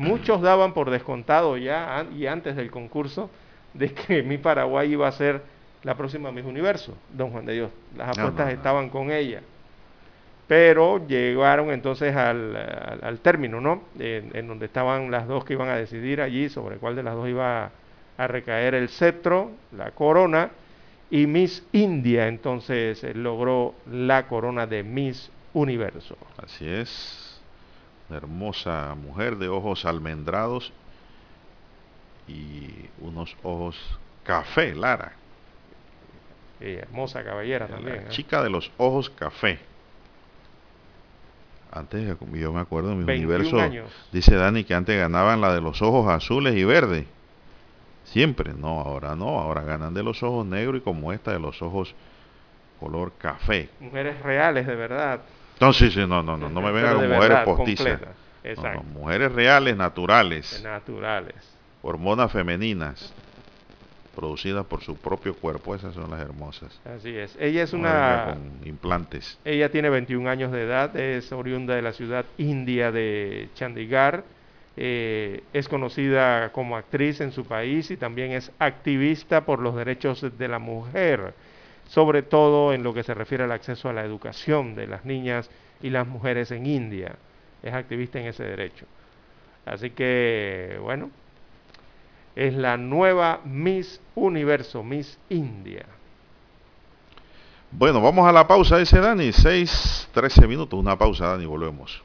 Muchos daban por descontado ya y antes del concurso de que mi Paraguay iba a ser la próxima Miss Universo, don Juan de Dios. Las apuestas estaban con ella. Pero llegaron entonces al, término, ¿no? En, donde estaban las dos que iban a decidir allí sobre cuál de las dos iba a, recaer el cetro, la corona, y Miss India entonces logró la corona de Miss Universo. Así es hermosa mujer de ojos almendrados y unos ojos café, Lara. hermosa caballera también. ¿eh? Chica de los ojos café. Antes, yo me acuerdo en mi universo, dice Dani que antes ganaban la de los ojos azules y verdes. Siempre, no, ahora no, ahora ganan de los ojos negros y como esta de los ojos color café. Mujeres reales, de verdad. No, sí, sí, no, no, no, no me vengan con mujeres postizas. Exacto. mujeres reales, naturales. Naturales. Hormonas femeninas producidas por su propio cuerpo, esas son las hermosas. Así es. Ella es una... Con implantes. Ella tiene 21 años de edad, es oriunda de la ciudad india de Chandigarh, eh, es conocida como actriz en su país y también es activista por los derechos de la mujer, sobre todo en lo que se refiere al acceso a la educación de las niñas y las mujeres en India. Es activista en ese derecho. Así que, bueno, es la nueva Miss Universo, Miss India. Bueno, vamos a la pausa ese Dani, 6, 13 minutos, una pausa Dani, volvemos.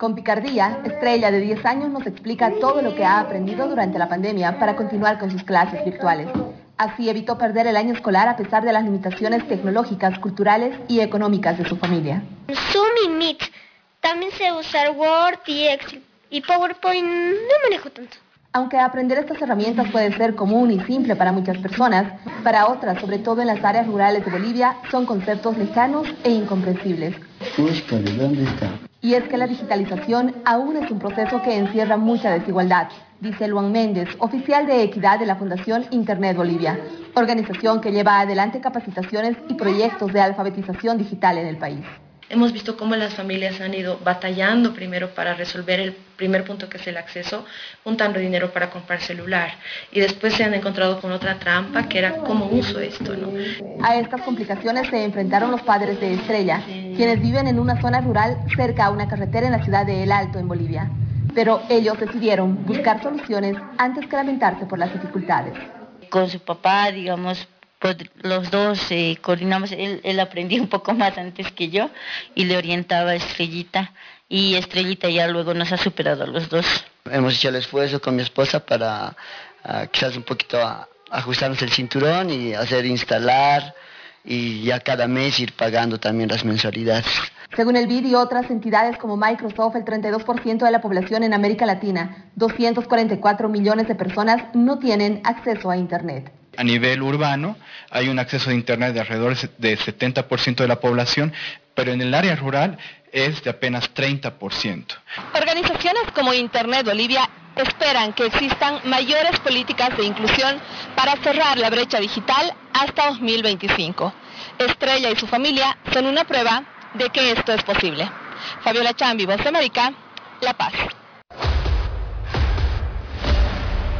Con Picardía, Estrella de 10 años nos explica todo lo que ha aprendido durante la pandemia para continuar con sus clases virtuales. Así evitó perder el año escolar a pesar de las limitaciones tecnológicas, culturales y económicas de su familia. Zoom y Meet también sé usar Word y Excel. Y PowerPoint no manejo tanto. Aunque aprender estas herramientas puede ser común y simple para muchas personas, para otras, sobre todo en las áreas rurales de Bolivia, son conceptos lejanos e incomprensibles. ¿dónde está? Y es que la digitalización aún es un proceso que encierra mucha desigualdad, dice Luan Méndez, oficial de equidad de la Fundación Internet Bolivia, organización que lleva adelante capacitaciones y proyectos de alfabetización digital en el país hemos visto cómo las familias han ido batallando primero para resolver el primer punto que es el acceso, juntando dinero para comprar celular. Y después se han encontrado con otra trampa que era cómo uso esto. ¿no? A estas complicaciones se enfrentaron los padres de Estrella, quienes viven en una zona rural cerca a una carretera en la ciudad de El Alto, en Bolivia. Pero ellos decidieron buscar soluciones antes que lamentarse por las dificultades. Con su papá, digamos, los dos eh, coordinamos, él, él aprendía un poco más antes que yo y le orientaba a Estrellita y Estrellita ya luego nos ha superado a los dos. Hemos hecho el esfuerzo con mi esposa para ah, quizás un poquito ajustarnos el cinturón y hacer instalar y ya cada mes ir pagando también las mensualidades. Según el BID y otras entidades como Microsoft, el 32% de la población en América Latina, 244 millones de personas, no tienen acceso a Internet. A nivel urbano hay un acceso a Internet de alrededor del 70% de la población, pero en el área rural es de apenas 30%. Organizaciones como Internet Bolivia esperan que existan mayores políticas de inclusión para cerrar la brecha digital hasta 2025. Estrella y su familia son una prueba de que esto es posible. Fabiola Chambi, Voz de América, La Paz.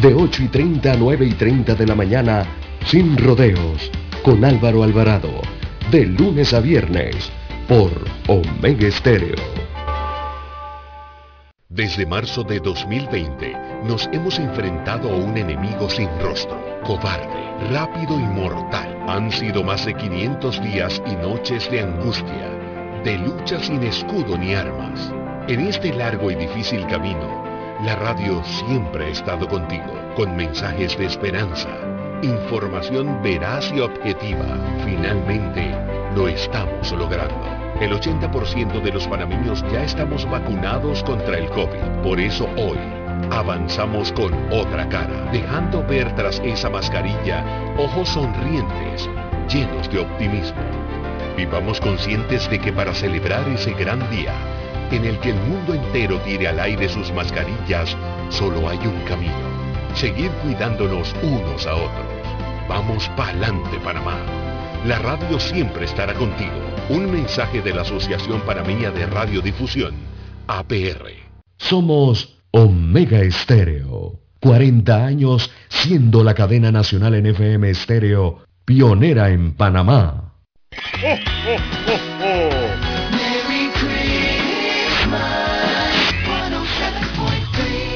de 8 y 30 a 9 y 30 de la mañana, sin rodeos, con Álvaro Alvarado, de lunes a viernes, por Omega Estéreo. Desde marzo de 2020 nos hemos enfrentado a un enemigo sin rostro, cobarde, rápido y mortal. Han sido más de 500 días y noches de angustia, de lucha sin escudo ni armas. En este largo y difícil camino, la radio siempre ha estado contigo, con mensajes de esperanza, información veraz y objetiva. Finalmente, lo estamos logrando. El 80% de los panameños ya estamos vacunados contra el COVID. Por eso hoy avanzamos con otra cara, dejando ver tras esa mascarilla ojos sonrientes, llenos de optimismo. Vivamos conscientes de que para celebrar ese gran día, en el que el mundo entero tire al aire sus mascarillas, solo hay un camino. Seguir cuidándonos unos a otros. Vamos pa'lante, Panamá. La radio siempre estará contigo. Un mensaje de la Asociación Panameña de Radiodifusión, APR. Somos Omega Estéreo. 40 años siendo la cadena nacional en FM Estéreo pionera en Panamá.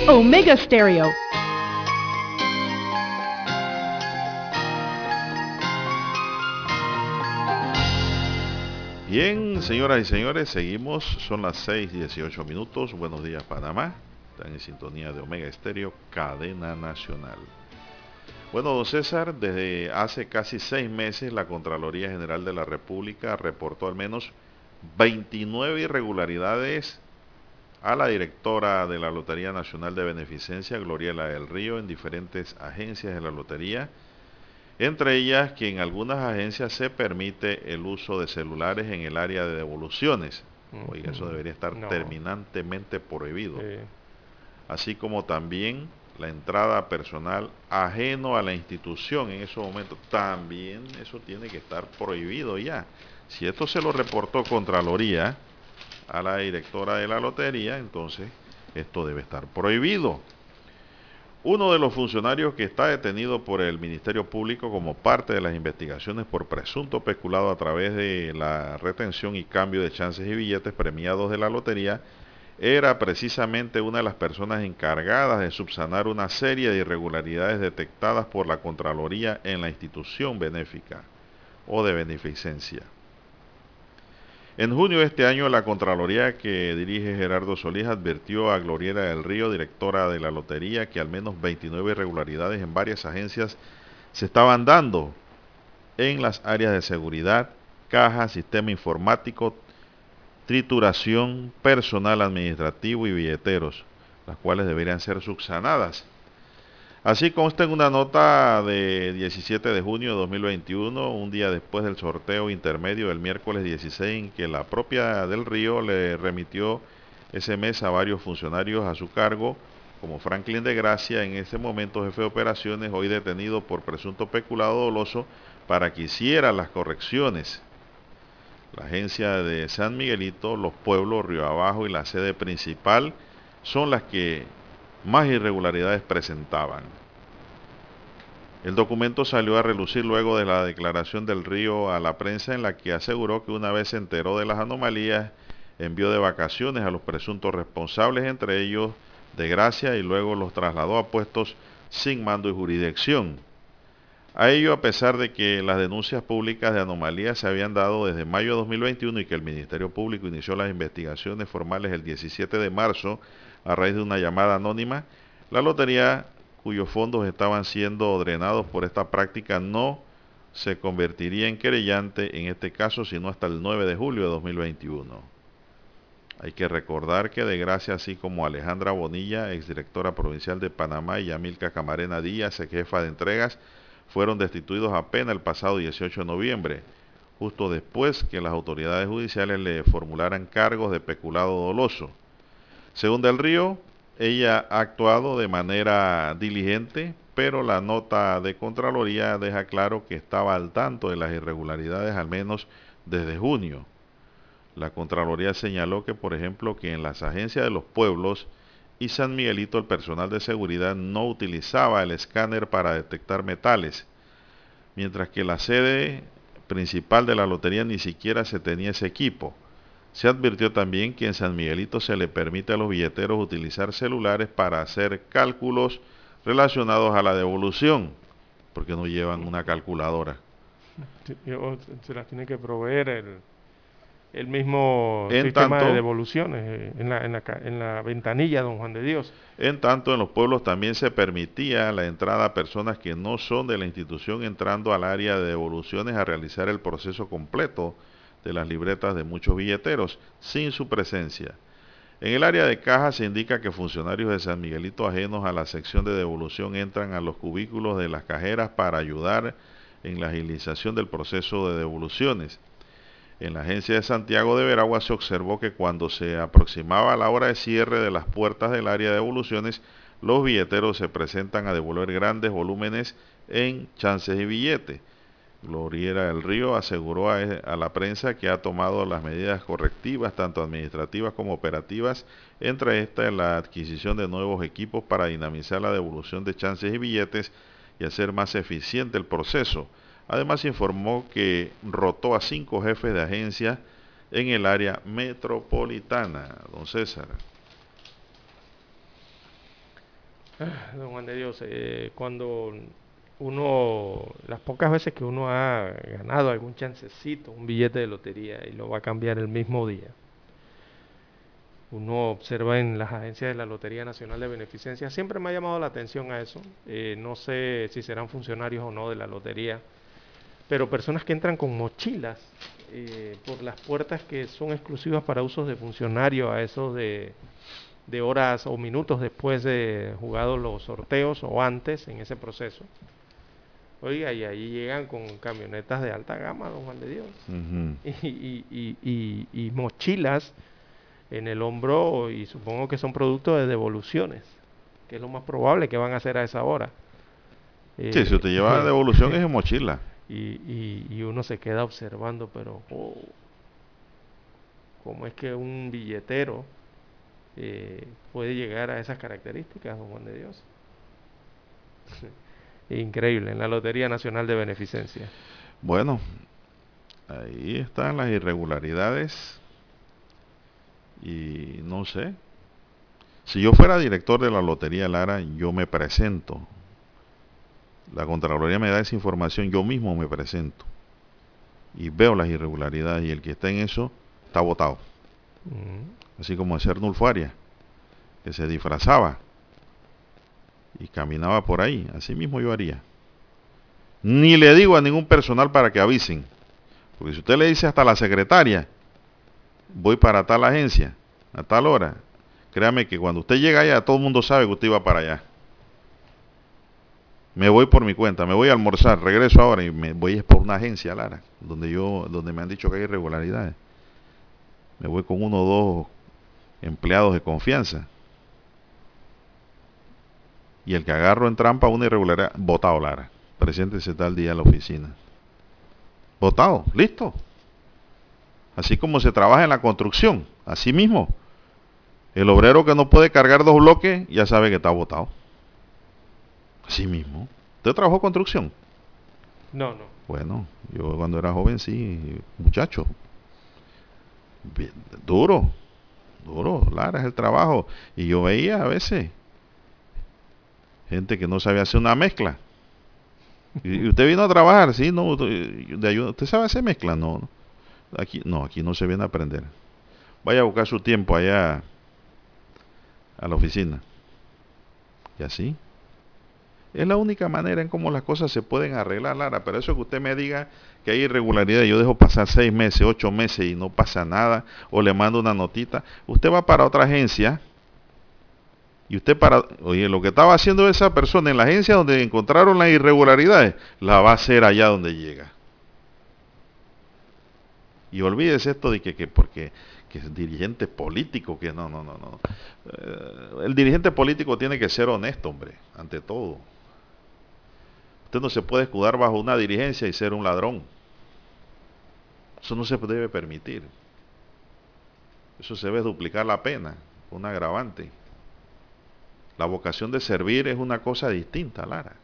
Omega Stereo. Bien, señoras y señores, seguimos. Son las 6 18 minutos. Buenos días, Panamá. Están en sintonía de Omega Estéreo, cadena nacional. Bueno, don César, desde hace casi seis meses la Contraloría General de la República reportó al menos 29 irregularidades a la directora de la Lotería Nacional de Beneficencia, Gloriela del Río, en diferentes agencias de la lotería entre ellas que en algunas agencias se permite el uso de celulares en el área de devoluciones. Oiga, eso debería estar terminantemente prohibido. Así como también la entrada personal ajeno a la institución en esos momentos. También eso tiene que estar prohibido ya. Si esto se lo reportó Contraloría a la directora de la lotería, entonces esto debe estar prohibido. Uno de los funcionarios que está detenido por el Ministerio Público como parte de las investigaciones por presunto peculado a través de la retención y cambio de chances y billetes premiados de la lotería era precisamente una de las personas encargadas de subsanar una serie de irregularidades detectadas por la Contraloría en la institución benéfica o de beneficencia. En junio de este año, la Contraloría que dirige Gerardo Solís advirtió a Gloriera del Río, directora de la Lotería, que al menos 29 irregularidades en varias agencias se estaban dando en las áreas de seguridad, caja, sistema informático, trituración, personal administrativo y billeteros, las cuales deberían ser subsanadas. Así consta en una nota de 17 de junio de 2021, un día después del sorteo intermedio del miércoles 16, en que la propia del Río le remitió ese mes a varios funcionarios a su cargo, como Franklin de Gracia, en ese momento jefe de operaciones, hoy detenido por presunto peculado doloso, para que hiciera las correcciones. La agencia de San Miguelito, los pueblos Río Abajo y la sede principal son las que más irregularidades presentaban. El documento salió a relucir luego de la declaración del Río a la prensa en la que aseguró que una vez se enteró de las anomalías, envió de vacaciones a los presuntos responsables, entre ellos de Gracia, y luego los trasladó a puestos sin mando y jurisdicción. A ello a pesar de que las denuncias públicas de anomalías se habían dado desde mayo de 2021 y que el Ministerio Público inició las investigaciones formales el 17 de marzo a raíz de una llamada anónima, la lotería cuyos fondos estaban siendo drenados por esta práctica no se convertiría en querellante en este caso sino hasta el 9 de julio de 2021. Hay que recordar que de gracia así como Alejandra Bonilla, exdirectora provincial de Panamá, y Yamilca Camarena Díaz, jefa de entregas, fueron destituidos apenas el pasado 18 de noviembre, justo después que las autoridades judiciales le formularan cargos de peculado doloso. Según Del Río, ella ha actuado de manera diligente, pero la nota de Contraloría deja claro que estaba al tanto de las irregularidades al menos desde junio. La Contraloría señaló que, por ejemplo, que en las agencias de los pueblos y San Miguelito el personal de seguridad no utilizaba el escáner para detectar metales, mientras que la sede principal de la lotería ni siquiera se tenía ese equipo. Se advirtió también que en San Miguelito se le permite a los billeteros utilizar celulares para hacer cálculos relacionados a la devolución, porque no llevan una calculadora. Se las tiene que proveer el, el mismo sistema de devoluciones eh, en la, en, la, en la ventanilla, don Juan de Dios. En tanto, en los pueblos también se permitía la entrada a personas que no son de la institución entrando al área de devoluciones a realizar el proceso completo de las libretas de muchos billeteros sin su presencia. En el área de caja se indica que funcionarios de San Miguelito ajenos a la sección de devolución entran a los cubículos de las cajeras para ayudar en la agilización del proceso de devoluciones. En la agencia de Santiago de Veragua se observó que cuando se aproximaba la hora de cierre de las puertas del área de devoluciones, los billeteros se presentan a devolver grandes volúmenes en chances y billetes. Gloriera del Río aseguró a, la prensa que ha tomado las medidas correctivas, tanto administrativas como operativas, entre estas la adquisición de nuevos equipos para dinamizar la devolución de chances y billetes y hacer más eficiente el proceso, Además informó que rotó a cinco jefes de agencia en el área metropolitana, don César. Ah, don Juan de Dios, eh, cuando uno, las pocas veces que uno ha ganado algún chancecito, un billete de lotería y lo va a cambiar el mismo día, uno observa en las agencias de la Lotería Nacional de Beneficencia, siempre me ha llamado la atención a eso, eh, no sé si serán funcionarios o no de la lotería, pero personas que entran con mochilas eh, por las puertas que son exclusivas para usos de funcionarios, a esos de, de horas o minutos después de jugados los sorteos o antes en ese proceso. Oiga, y ahí llegan con camionetas de alta gama, don Juan de Dios, y, y, y, y, mochilas en el hombro y supongo que son productos de devoluciones, que es lo más probable que van a hacer a esa hora. sí, si usted lleva devolución es en mochila. Y, y, uno se queda observando, pero oh, ¿cómo es que un billetero eh, puede llegar a esas características, don Juan de Dios? Increíble, en la Lotería Nacional de Beneficencia. Bueno, ahí están las irregularidades y no sé. Si yo fuera director de la Lotería Lara, yo me presento la Contraloría me da esa información, yo mismo me presento y veo las irregularidades y el que está en eso está votado. Así como hacer Nulfaria, que se disfrazaba y caminaba por ahí, así mismo yo haría. Ni le digo a ningún personal para que avisen, porque si usted le dice hasta la secretaria, voy para tal agencia, a tal hora, créame que cuando usted llega allá, todo el mundo sabe que usted iba para allá me voy por mi cuenta, me voy a almorzar, regreso ahora y me voy por una agencia, Lara, donde yo, donde me han dicho que hay irregularidades. Me voy con uno o dos empleados de confianza. Y el que agarro en trampa una irregularidad, votado, Lara. Preséntese tal día a la oficina. Votado, listo. Así como se trabaja en la construcción, así mismo. El obrero que no puede cargar dos bloques, ya sabe que está votado. Así mismo. ¿Usted trabajó construcción? No, no. Bueno, yo cuando era joven sí, muchacho. duro, duro, Lara, es el trabajo. Y yo veía a veces gente que no sabía hacer una mezcla. Y, usted vino a trabajar, sí, no, de ayuda. ¿Usted sabe hacer mezcla? No, aquí no, aquí no se viene a aprender. Vaya a buscar su tiempo allá a la oficina. Y así. Es la única manera en cómo las cosas se pueden arreglar, Lara. Pero eso que usted me diga que hay irregularidad, yo dejo pasar seis meses, ocho meses y no pasa nada, o le mando una notita, usted va para otra agencia y usted para, oye, lo que estaba haciendo esa persona en la agencia donde encontraron las irregularidades, la va a hacer allá donde llega. Y olvídese esto de que, que porque que es dirigente político, que no, no, no, no. Eh, el dirigente político tiene que ser honesto, hombre, ante todo. Usted no se puede escudar bajo una dirigencia y ser un ladrón. Eso no se debe permitir. Eso se debe duplicar la pena, un agravante. La vocación de servir es una cosa distinta, Lara.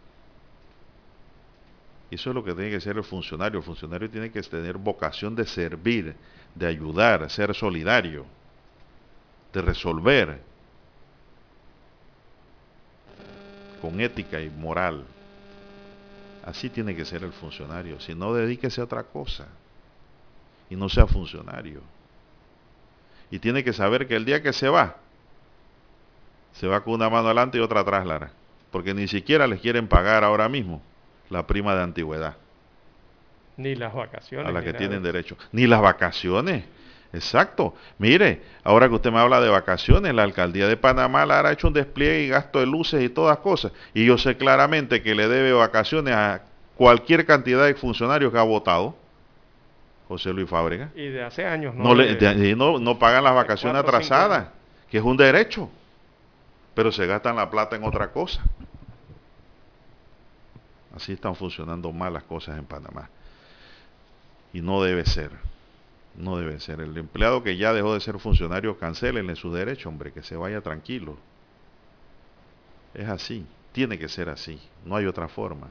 Eso es lo que tiene que ser el funcionario. El funcionario tiene que tener vocación de servir, de ayudar, ser solidario, de resolver con ética y moral. Así tiene que ser el funcionario. Si no, dedíquese a otra cosa. Y no sea funcionario. Y tiene que saber que el día que se va, se va con una mano adelante y otra atrás, Lara. Porque ni siquiera les quieren pagar ahora mismo la prima de antigüedad. Ni las vacaciones. A las que tienen derecho. Ni las vacaciones. Exacto. Mire, ahora que usted me habla de vacaciones, la alcaldía de Panamá Lara ha hecho un despliegue y gasto de luces y todas cosas. Y yo sé claramente que le debe vacaciones a cualquier cantidad de funcionarios que ha votado. José Luis Fábrega. Y de hace años no. No, no, pagan las vacaciones atrasadas, que es un derecho. Pero se gastan la plata en otra cosa. Así están funcionando mal las cosas en Panamá. Y no debe ser. No debe ser. El empleado que ya dejó de ser funcionario, cancelenle su derecho, hombre, que se vaya tranquilo. Es así. Tiene que ser así. No hay otra forma.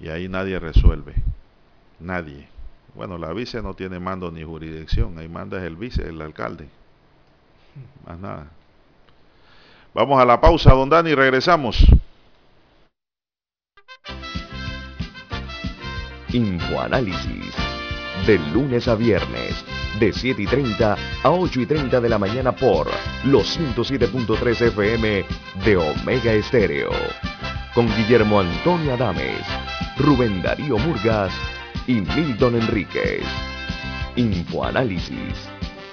Y ahí nadie resuelve. Nadie. Bueno, la vice no tiene mando ni jurisdicción. Ahí manda el vice, el alcalde. Más nada. Vamos a la pausa, don Dani, regresamos. Infoanálisis. De lunes a viernes, de 7 y 30 a 8 y 30 de la mañana por los 107.3 FM de Omega Estéreo. Con Guillermo Antonio Adames, Rubén Darío Murgas y Milton Enríquez. Infoanálisis.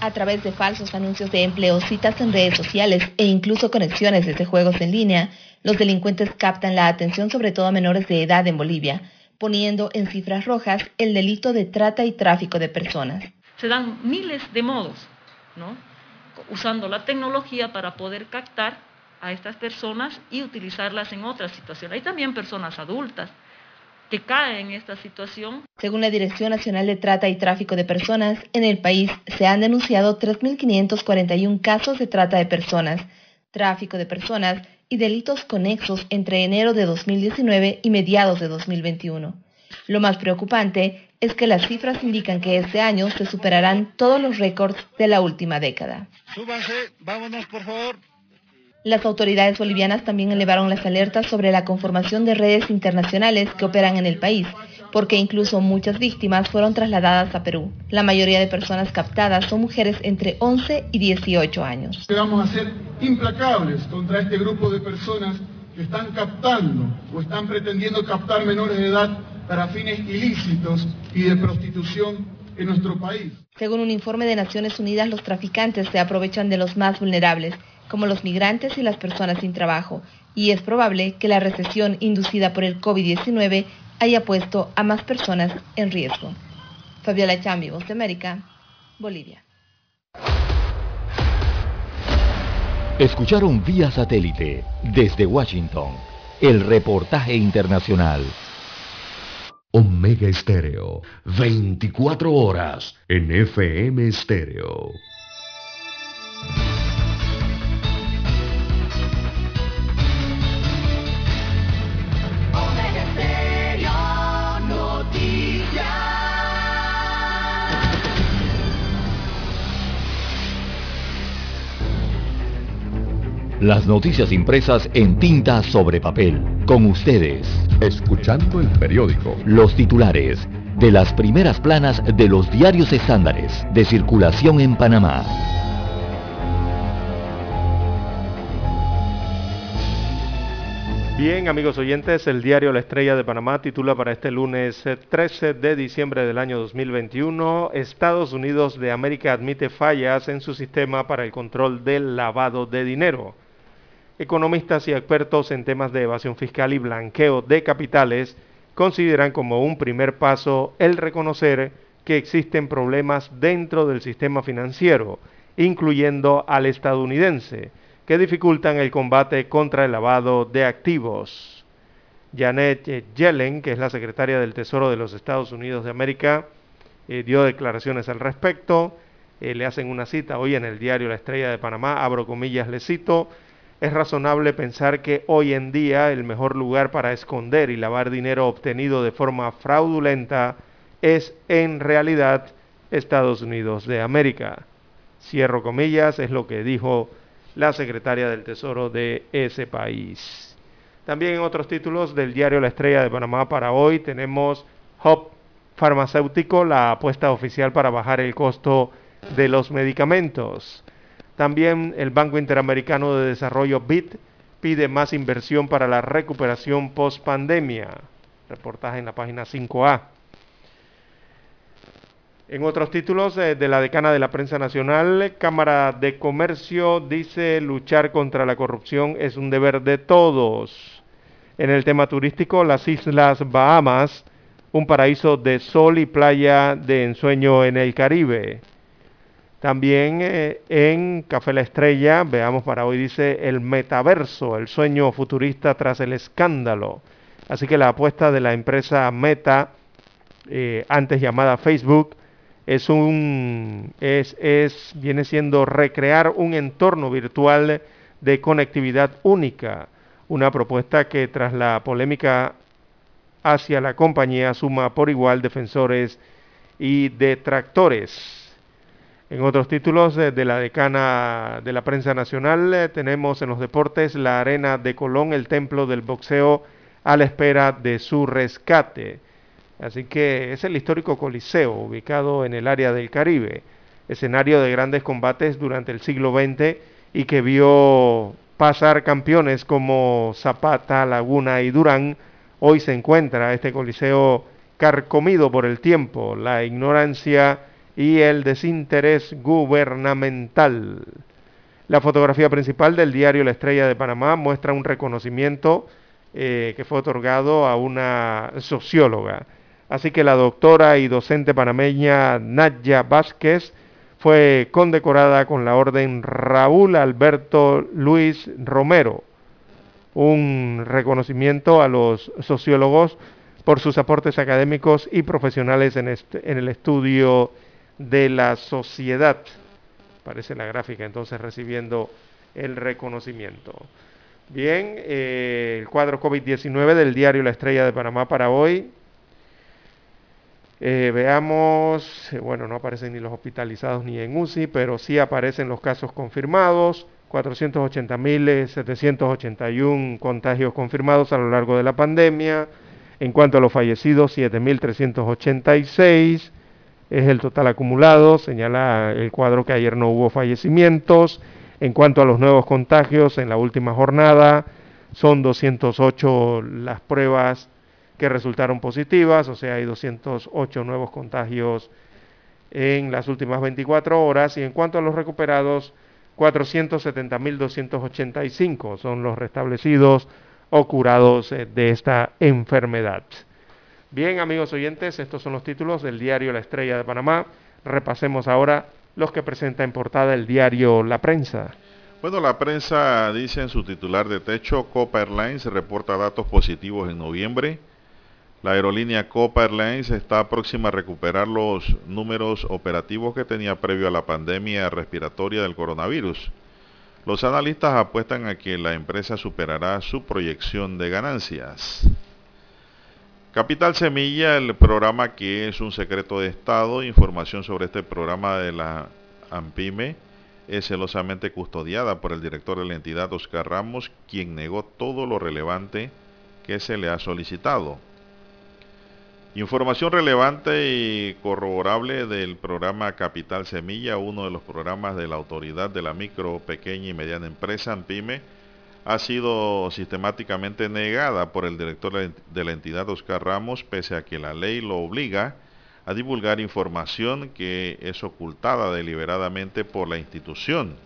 A través de falsos anuncios de empleo, citas en redes sociales e incluso conexiones desde juegos en línea, los delincuentes captan la atención sobre todo a menores de edad en Bolivia poniendo en cifras rojas el delito de trata y tráfico de personas. Se dan miles de modos, ¿no? usando la tecnología para poder captar a estas personas y utilizarlas en otras situaciones. Hay también personas adultas que caen en esta situación. Según la Dirección Nacional de Trata y Tráfico de Personas, en el país se han denunciado 3.541 casos de trata de personas, tráfico de personas y delitos conexos entre enero de 2019 y mediados de 2021. Lo más preocupante es que las cifras indican que este año se superarán todos los récords de la última década. Súbanse, vámonos por favor. Las autoridades bolivianas también elevaron las alertas sobre la conformación de redes internacionales que operan en el país, porque incluso muchas víctimas fueron trasladadas a Perú. La mayoría de personas captadas son mujeres entre 11 y 18 años. Vamos a ser implacables contra este grupo de personas que están captando o están pretendiendo captar menores de edad para fines ilícitos y de prostitución en nuestro país. Según un informe de Naciones Unidas, los traficantes se aprovechan de los más vulnerables como los migrantes y las personas sin trabajo, y es probable que la recesión inducida por el COVID-19 haya puesto a más personas en riesgo. Fabiola Chambi, Voz de América, Bolivia. Escucharon vía satélite desde Washington el reportaje internacional. Omega Estéreo, 24 horas en FM Estéreo. Las noticias impresas en tinta sobre papel. Con ustedes. Escuchando el periódico. Los titulares de las primeras planas de los diarios estándares de circulación en Panamá. Bien, amigos oyentes, el diario La Estrella de Panamá titula para este lunes 13 eh, de diciembre del año 2021, Estados Unidos de América admite fallas en su sistema para el control del lavado de dinero. Economistas y expertos en temas de evasión fiscal y blanqueo de capitales consideran como un primer paso el reconocer que existen problemas dentro del sistema financiero, incluyendo al estadounidense, que dificultan el combate contra el lavado de activos. Janet Yellen, que es la secretaria del Tesoro de los Estados Unidos de América, eh, dio declaraciones al respecto. Eh, le hacen una cita hoy en el diario La Estrella de Panamá, abro comillas, le cito, es razonable pensar que hoy en día el mejor lugar para esconder y lavar dinero obtenido de forma fraudulenta es en realidad Estados Unidos de América. Cierro comillas, es lo que dijo la secretaria del Tesoro de ese país. También en otros títulos del diario La Estrella de Panamá para hoy tenemos Hop Farmacéutico, la apuesta oficial para bajar el costo de los medicamentos. También el Banco Interamericano de Desarrollo BID pide más inversión para la recuperación post pandemia. Reportaje en la página 5A. En otros títulos eh, de la decana de la prensa nacional, Cámara de Comercio dice luchar contra la corrupción es un deber de todos. En el tema turístico, las Islas Bahamas un paraíso de sol y playa de ensueño en el Caribe. También eh, en Café La Estrella, veamos para hoy, dice el metaverso, el sueño futurista tras el escándalo. Así que la apuesta de la empresa Meta, eh, antes llamada Facebook, es un es, es viene siendo recrear un entorno virtual de conectividad única, una propuesta que tras la polémica hacia la compañía suma por igual defensores y detractores. En otros títulos de la decana de la prensa nacional eh, tenemos en los deportes la arena de Colón, el templo del boxeo a la espera de su rescate. Así que es el histórico Coliseo, ubicado en el área del Caribe, escenario de grandes combates durante el siglo XX y que vio pasar campeones como Zapata, Laguna y Durán. Hoy se encuentra este Coliseo carcomido por el tiempo, la ignorancia y el desinterés gubernamental. La fotografía principal del diario La Estrella de Panamá muestra un reconocimiento eh, que fue otorgado a una socióloga. Así que la doctora y docente panameña Nadia Vázquez fue condecorada con la orden Raúl Alberto Luis Romero, un reconocimiento a los sociólogos por sus aportes académicos y profesionales en, este, en el estudio de la sociedad. Parece la gráfica entonces recibiendo el reconocimiento. Bien, eh, el cuadro COVID-19 del diario La Estrella de Panamá para hoy. Eh, veamos, eh, bueno, no aparecen ni los hospitalizados ni en UCI, pero sí aparecen los casos confirmados. 480.781 contagios confirmados a lo largo de la pandemia. En cuanto a los fallecidos, 7.386 es el total acumulado, señala el cuadro que ayer no hubo fallecimientos. En cuanto a los nuevos contagios, en la última jornada son 208 las pruebas que resultaron positivas, o sea, hay 208 nuevos contagios en las últimas 24 horas. Y en cuanto a los recuperados, 470.285 son los restablecidos o curados eh, de esta enfermedad. Bien, amigos oyentes, estos son los títulos del diario La Estrella de Panamá. Repasemos ahora los que presenta en portada el diario La Prensa. Bueno, la prensa dice en su titular de techo, Copa Airlines reporta datos positivos en noviembre. La aerolínea Copa Airlines está próxima a recuperar los números operativos que tenía previo a la pandemia respiratoria del coronavirus. Los analistas apuestan a que la empresa superará su proyección de ganancias. Capital Semilla, el programa que es un secreto de Estado, información sobre este programa de la AMPIME es celosamente custodiada por el director de la entidad, Oscar Ramos, quien negó todo lo relevante que se le ha solicitado. Información relevante y corroborable del programa Capital Semilla, uno de los programas de la Autoridad de la Micro, Pequeña y Mediana Empresa, AMPIME, ha sido sistemáticamente negada por el director de la entidad Oscar Ramos, pese a que la ley lo obliga a divulgar información que es ocultada deliberadamente por la institución.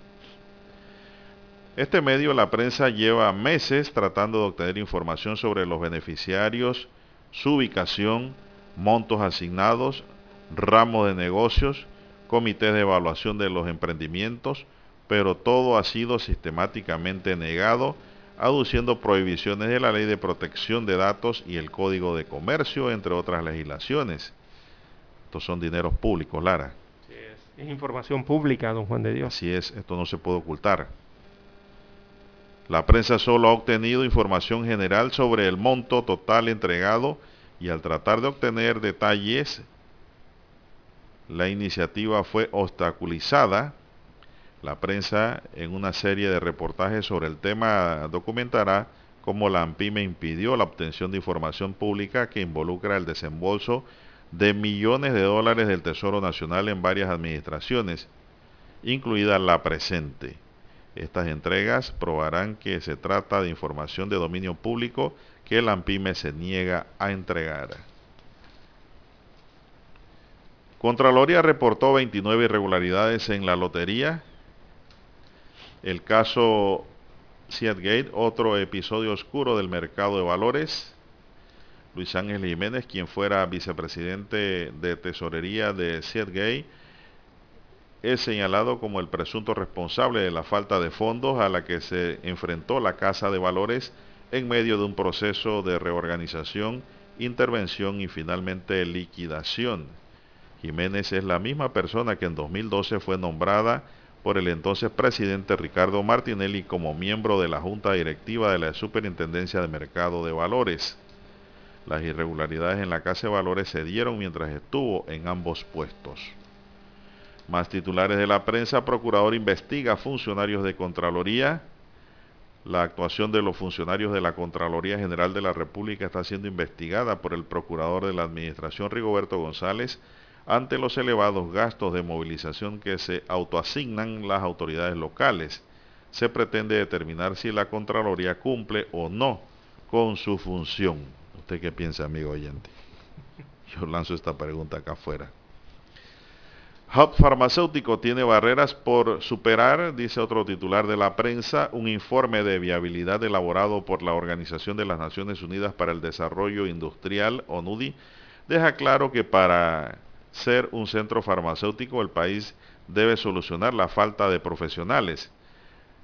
Este medio, la prensa, lleva meses tratando de obtener información sobre los beneficiarios, su ubicación, montos asignados, ramos de negocios, comités de evaluación de los emprendimientos, pero todo ha sido sistemáticamente negado, aduciendo prohibiciones de la Ley de Protección de Datos y el Código de Comercio, entre otras legislaciones. Estos son dineros públicos, Lara. es. información pública, don Juan de Dios. Así es, esto no se puede ocultar. La prensa solo ha obtenido información general sobre el monto total entregado y al tratar de obtener detalles, la iniciativa fue obstaculizada la prensa, en una serie de reportajes sobre el tema, documentará cómo la AMPIME impidió la obtención de información pública que involucra el desembolso de millones de dólares del Tesoro Nacional en varias administraciones, incluida la presente. Estas entregas probarán que se trata de información de dominio público que la AMPIME se niega a entregar. Contraloría reportó 29 irregularidades en la lotería el caso Seatgate, otro episodio oscuro del mercado de valores. Luis Ángel Jiménez, quien fuera vicepresidente de tesorería de Gay, es señalado como el presunto responsable de la falta de fondos a la que se enfrentó la Casa de Valores en medio de un proceso de reorganización, intervención y finalmente liquidación. Jiménez es la misma persona que en 2012 fue nombrada por el entonces presidente Ricardo Martinelli como miembro de la Junta Directiva de la Superintendencia de Mercado de Valores. Las irregularidades en la Casa de Valores se dieron mientras estuvo en ambos puestos. Más titulares de la prensa, Procurador investiga funcionarios de Contraloría. La actuación de los funcionarios de la Contraloría General de la República está siendo investigada por el Procurador de la Administración Rigoberto González ante los elevados gastos de movilización que se autoasignan las autoridades locales. Se pretende determinar si la Contraloría cumple o no con su función qué piensa, amigo oyente? Yo lanzo esta pregunta acá afuera. Hub Farmacéutico tiene barreras por superar, dice otro titular de la prensa, un informe de viabilidad elaborado por la Organización de las Naciones Unidas para el Desarrollo Industrial, ONUDI, deja claro que para ser un centro farmacéutico el país debe solucionar la falta de profesionales,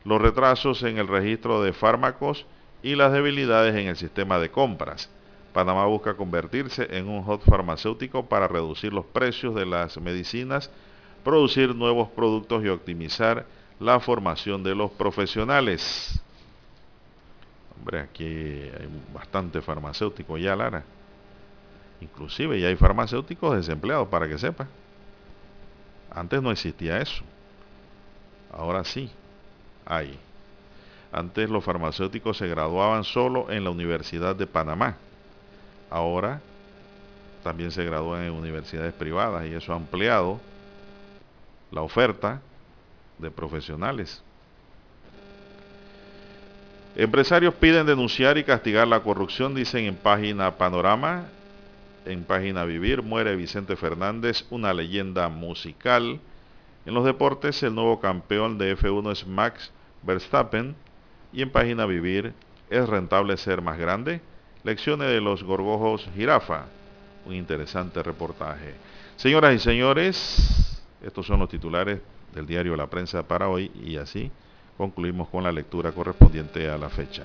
los retrasos en el registro de fármacos y las debilidades en el sistema de compras. Panamá busca convertirse en un hot farmacéutico para reducir los precios de las medicinas, producir nuevos productos y optimizar la formación de los profesionales. Hombre, aquí hay bastante farmacéutico ya, Lara. Inclusive ya hay farmacéuticos desempleados, para que sepa. Antes no existía eso. Ahora sí, hay. Antes los farmacéuticos se graduaban solo en la Universidad de Panamá ahora también se gradúan en universidades privadas y eso ha ampliado la oferta de profesionales. Empresarios piden denunciar y castigar la corrupción, dicen en página Panorama. En página Vivir muere Vicente Fernández, una leyenda musical. En los deportes, el nuevo campeón de F1 es Max Verstappen. Y en página Vivir, ¿es rentable ser más grande? Lecciones de los gorgojos jirafa. Un interesante reportaje. Señoras y señores, estos son los titulares del diario La Prensa para hoy y así concluimos con la lectura correspondiente a la fecha.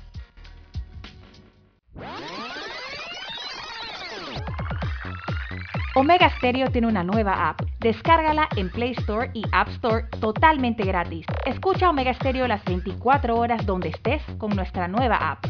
Omega Stereo tiene una nueva app. Descárgala en Play Store y App Store totalmente gratis. Escucha Omega Stereo las 24 horas donde estés con nuestra nueva app.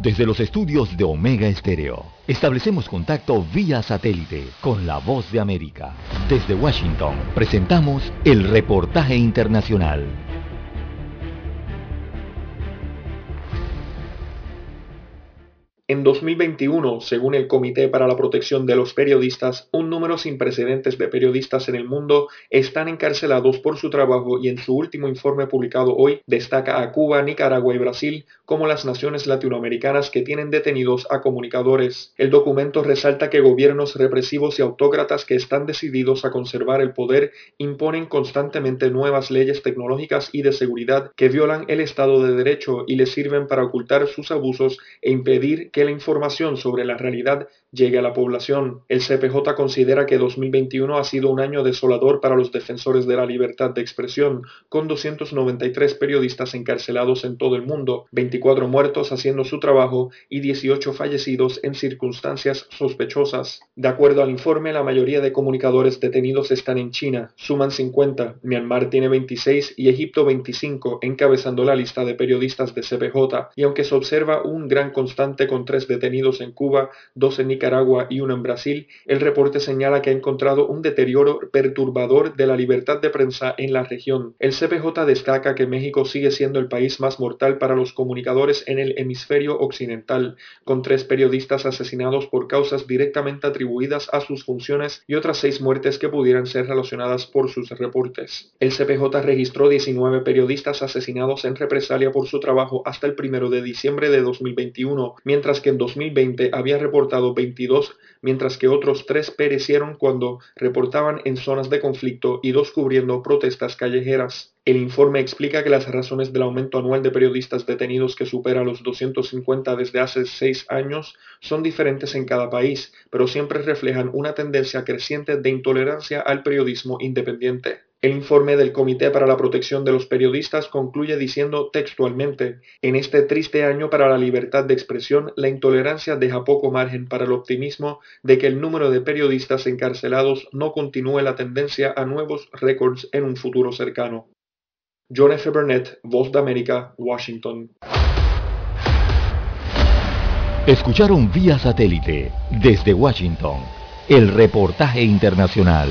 Desde los estudios de Omega Estéreo, establecemos contacto vía satélite con la voz de América. Desde Washington, presentamos el reportaje internacional. En 2021, según el Comité para la Protección de los Periodistas, un número sin precedentes de periodistas en el mundo están encarcelados por su trabajo y en su último informe publicado hoy destaca a Cuba, Nicaragua y Brasil como las naciones latinoamericanas que tienen detenidos a comunicadores. El documento resalta que gobiernos represivos y autócratas que están decididos a conservar el poder imponen constantemente nuevas leyes tecnológicas y de seguridad que violan el Estado de Derecho y les sirven para ocultar sus abusos e impedir que la información sobre la realidad llegue a la población. El CPJ considera que 2021 ha sido un año desolador para los defensores de la libertad de expresión, con 293 periodistas encarcelados en todo el mundo, 24 muertos haciendo su trabajo y 18 fallecidos en circunstancias sospechosas. De acuerdo al informe, la mayoría de comunicadores detenidos están en China, suman 50, Myanmar tiene 26 y Egipto 25, encabezando la lista de periodistas de CPJ, y aunque se observa un gran constante con tres detenidos en Cuba, dos en y uno en Brasil, el reporte señala que ha encontrado un deterioro perturbador de la libertad de prensa en la región. El CPJ destaca que México sigue siendo el país más mortal para los comunicadores en el hemisferio occidental, con tres periodistas asesinados por causas directamente atribuidas a sus funciones y otras seis muertes que pudieran ser relacionadas por sus reportes. El CPJ registró 19 periodistas asesinados en represalia por su trabajo hasta el primero de diciembre de 2021, mientras que en 2020 había reportado 22, mientras que otros tres perecieron cuando reportaban en zonas de conflicto y dos cubriendo protestas callejeras. El informe explica que las razones del aumento anual de periodistas detenidos que supera los 250 desde hace seis años son diferentes en cada país, pero siempre reflejan una tendencia creciente de intolerancia al periodismo independiente. El informe del Comité para la Protección de los Periodistas concluye diciendo textualmente, en este triste año para la libertad de expresión, la intolerancia deja poco margen para el optimismo de que el número de periodistas encarcelados no continúe la tendencia a nuevos récords en un futuro cercano. John F. Burnett, Voz de América, Washington. Escucharon vía satélite desde Washington el reportaje internacional.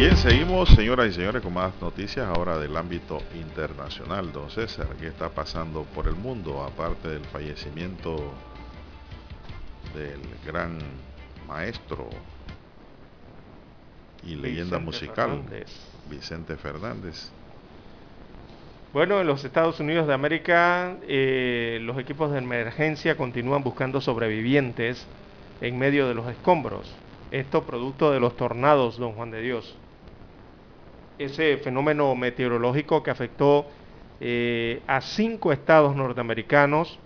Bien, seguimos, señoras y señores, con más noticias ahora del ámbito internacional. Don César, ¿qué está pasando por el mundo aparte del fallecimiento del gran maestro y leyenda musical Vicente Fernández? Bueno, en los Estados Unidos de América, eh, los equipos de emergencia continúan buscando sobrevivientes en medio de los escombros. Esto producto de los tornados, don Juan de Dios ese fenómeno meteorológico que afectó eh, a cinco estados norteamericanos,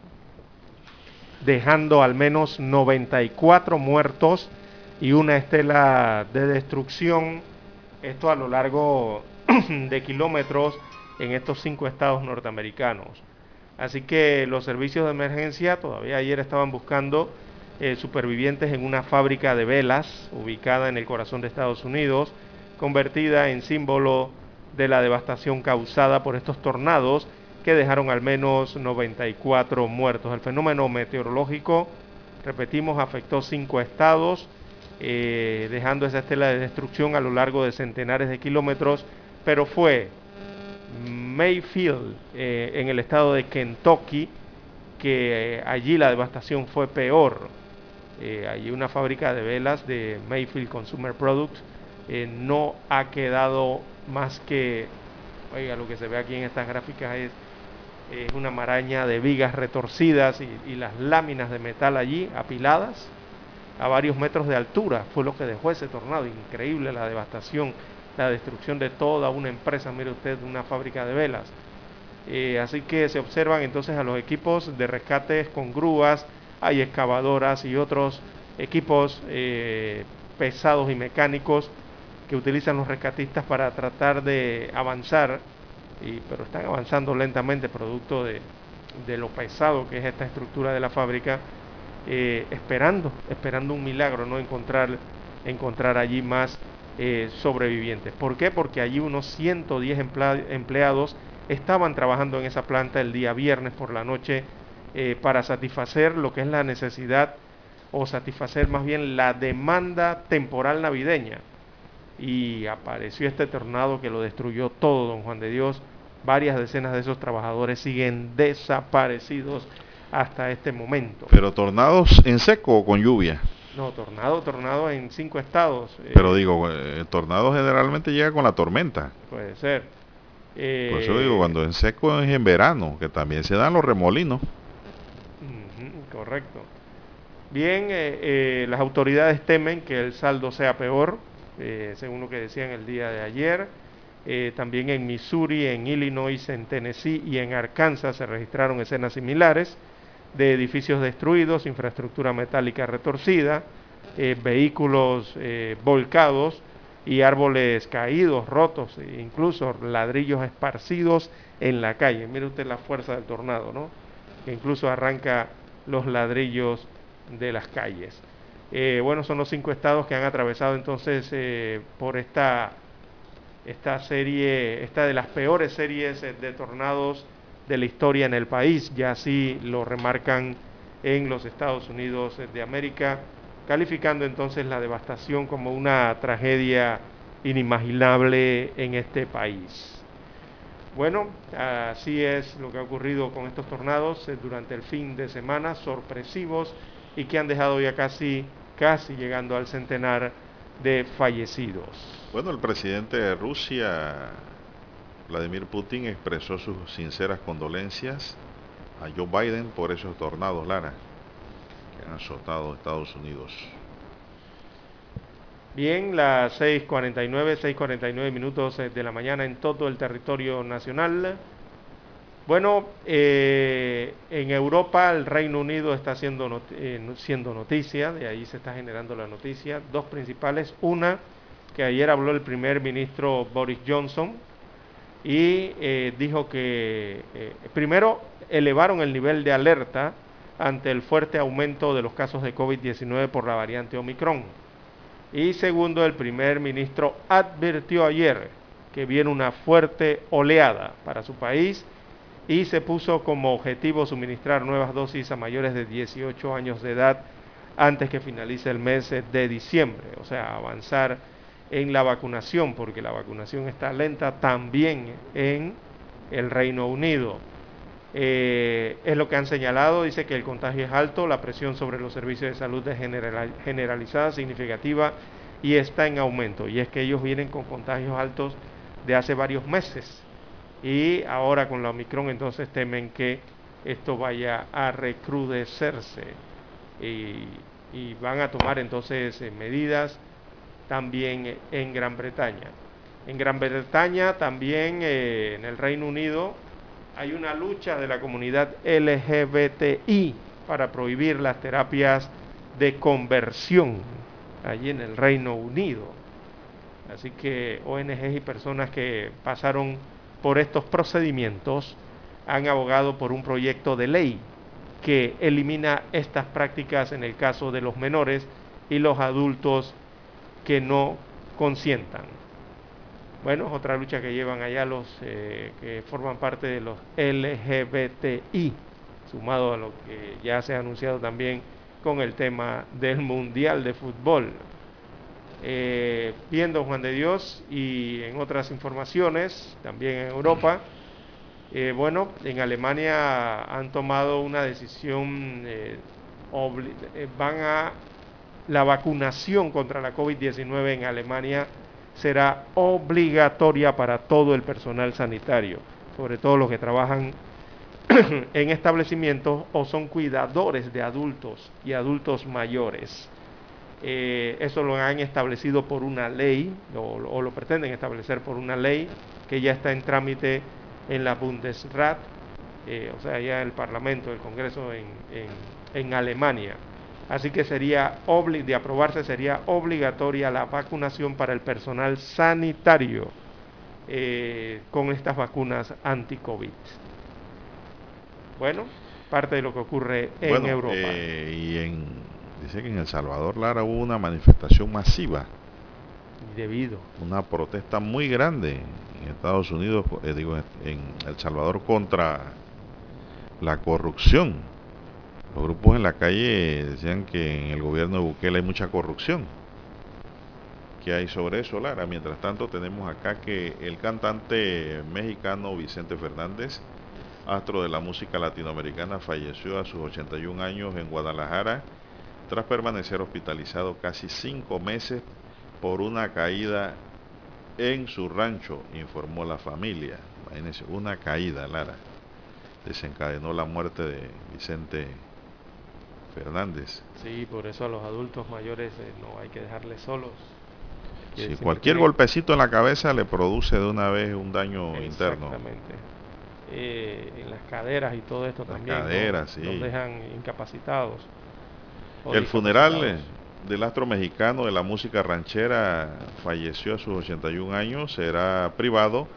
dejando al menos 94 muertos y una estela de destrucción, esto a lo largo de kilómetros en estos cinco estados norteamericanos. Así que los servicios de emergencia todavía ayer estaban buscando eh, supervivientes en una fábrica de velas ubicada en el corazón de Estados Unidos convertida en símbolo de la devastación causada por estos tornados que dejaron al menos 94 muertos. El fenómeno meteorológico, repetimos, afectó cinco estados, eh, dejando esa estela de destrucción a lo largo de centenares de kilómetros, pero fue Mayfield, eh, en el estado de Kentucky, que eh, allí la devastación fue peor. allí una fábrica de velas de Mayfield Consumer Products eh, no ha quedado más que, oiga, lo que se ve aquí en estas gráficas es, una maraña de vigas retorcidas y, las láminas de metal allí apiladas a varios metros de altura. Fue lo que dejó ese tornado. Increíble la devastación, la destrucción de toda una empresa, mire usted, una fábrica de velas. Eh, así que se observan entonces a los equipos de rescates con grúas, hay excavadoras y otros equipos eh, pesados y mecánicos que utilizan los rescatistas para tratar de avanzar, y, pero están avanzando lentamente producto de, lo pesado que es esta estructura de la fábrica, eh, esperando, esperando un milagro, no encontrar, encontrar allí más eh, sobrevivientes. ¿Por qué? Porque allí unos 110 empleados estaban trabajando en esa planta el día viernes por la noche eh, para satisfacer lo que es la necesidad o satisfacer más bien la demanda temporal navideña y apareció este tornado que lo destruyó todo, don Juan de Dios. Varias decenas de esos trabajadores siguen desaparecidos hasta este momento. Pero tornados en seco o con lluvia. No, tornado, tornado en cinco estados. Pero digo, el tornado generalmente llega con la tormenta. Puede ser. Por eso digo, cuando es seco es en verano, que también se dan los remolinos. correcto. Bien, las autoridades temen que el saldo sea peor, según lo que decían el día de ayer. también en Missouri, en Illinois, en Tennessee y en Arkansas se registraron escenas similares de edificios destruidos, infraestructura metálica retorcida, eh, vehículos eh, volcados y árboles caídos, rotos, e incluso ladrillos esparcidos en la calle. Mire usted la fuerza del tornado, ¿no? Que incluso arranca los ladrillos de las calles. Eh, bueno, son los cinco estados que han atravesado entonces por esta, esta serie, esta de las peores series de tornados de la historia en el país, ya así lo remarcan en los Estados Unidos de América, calificando entonces la devastación como una tragedia inimaginable en este país. Bueno, así es lo que ha ocurrido con estos tornados eh, durante el fin de semana, sorpresivos y que han dejado ya casi, casi llegando al centenar de fallecidos. Bueno, el presidente de Rusia Vladimir Putin expresó sus sinceras condolencias a Joe Biden por esos tornados, Lara, que han azotado Estados Unidos. Bien, las 6.49, 6.49 minutos de la mañana en todo el territorio nacional. Bueno, eh, en Europa el Reino Unido está siendo, eh, siendo noticia, de ahí se está generando la noticia. Dos principales. Una, que ayer habló el primer ministro Boris Johnson, y eh, dijo que eh, primero elevaron el nivel de alerta ante el fuerte aumento de los casos de COVID-19 por la variante Omicron. Y segundo, el primer ministro advirtió ayer que viene una fuerte oleada para su país y se puso como objetivo suministrar nuevas dosis a mayores de 18 años de edad antes que finalice el mes de diciembre, o sea, avanzar en la vacunación, porque la vacunación está lenta también en el Reino Unido. Eh, es lo que han señalado, dice que el contagio es alto, la presión sobre los servicios de salud es generalizada, significativa y está en aumento. Y es que ellos vienen con contagios altos de hace varios meses y ahora con la Omicron entonces temen que esto vaya a recrudecerse y, y van a tomar entonces eh, medidas también en Gran Bretaña. En Gran Bretaña, también eh, en el Reino Unido, hay una lucha de la comunidad LGBTI para prohibir las terapias de conversión allí en el Reino Unido. Así que ONGs y personas que pasaron por estos procedimientos han abogado por un proyecto de ley que elimina estas prácticas en el caso de los menores y los adultos que no consientan. Bueno, otra lucha que llevan allá los eh, que forman parte de los LGBTI, sumado a lo que ya se ha anunciado también con el tema del Mundial de Fútbol. Eh, viendo Juan de Dios y en otras informaciones, también en Europa, eh, bueno, en Alemania han tomado una decisión, van a la vacunación contra la COVID-19 en Alemania será obligatoria para todo el personal sanitario, sobre todo los que trabajan en establecimientos o son cuidadores de adultos y adultos mayores. Eh, eso lo han establecido por una ley, o, lo pretenden establecer por una ley que ya está en trámite en la Bundesrat, eh, o sea, ya el Parlamento, el Congreso en Alemania. Así que sería de aprobarse sería obligatoria la vacunación para el personal sanitario eh, con estas vacunas anti-COVID. Bueno, parte de lo que ocurre en Europa. Eh, y en, dice que en El Salvador, Lara, hubo una manifestación masiva. Debido. Una protesta muy grande en Estados Unidos, eh, digo, en El Salvador contra la corrupción los grupos en la calle decían que en el gobierno de Bukele hay mucha corrupción. ¿Qué hay sobre eso, Lara? Mientras tanto, tenemos acá que el cantante mexicano Vicente Fernández, astro de la música latinoamericana, falleció a sus 81 años en Guadalajara tras permanecer hospitalizado casi cinco meses por una caída en su rancho, informó la familia. Imagínense, una caída, Lara. Desencadenó la muerte de Vicente Fernández. Sí, por eso a los adultos mayores eh, no hay que dejarles solos. Si cualquier golpecito en la cabeza le produce de una vez un daño interno. Exactamente. Eh, en las caderas y todo esto las también. Caderas, sí. Nos dejan incapacitados. El funeral del astro mexicano de la música ranchera falleció a sus 81 años, será privado,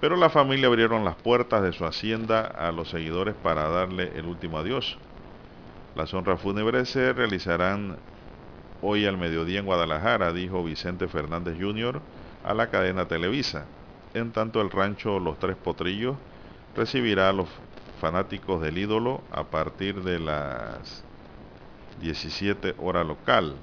pero la familia abrieron las puertas de su hacienda a los seguidores para darle el último adiós. Las honras fúnebres se realizarán hoy al mediodía en Guadalajara, dijo Vicente Fernández Jr. a la cadena Televisa. En tanto, el rancho Los Tres Potrillos recibirá a los fanáticos del ídolo a partir de las 17 hora local,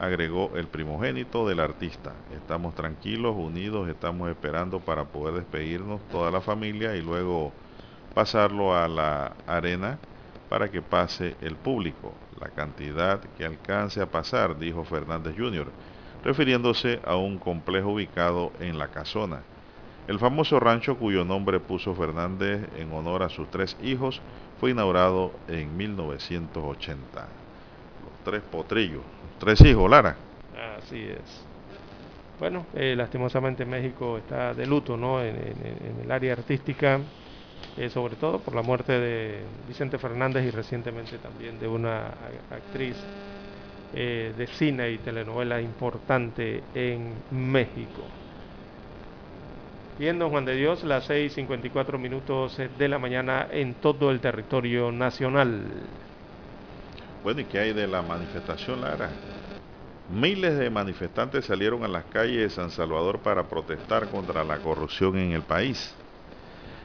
agregó el primogénito del artista. Estamos tranquilos, unidos, estamos esperando para poder despedirnos toda la familia y luego pasarlo a la arena para que pase el público, la cantidad que alcance a pasar, dijo Fernández Jr., refiriéndose a un complejo ubicado en la casona. El famoso rancho cuyo nombre puso Fernández en honor a sus tres hijos fue inaugurado en 1980. Los tres potrillos, tres hijos, Lara. Así es. Bueno, eh, lastimosamente México está de luto, ¿no? En, el área artística, eh, sobre todo por la muerte de Vicente Fernández y recientemente también de una actriz eh, de cine y telenovela importante en México. Don Juan de Dios, las 6.54 minutos de la mañana en todo el territorio nacional. Bueno, ¿y qué hay de la manifestación, Lara? Miles de manifestantes salieron a las calles de San Salvador para protestar contra la corrupción en el país.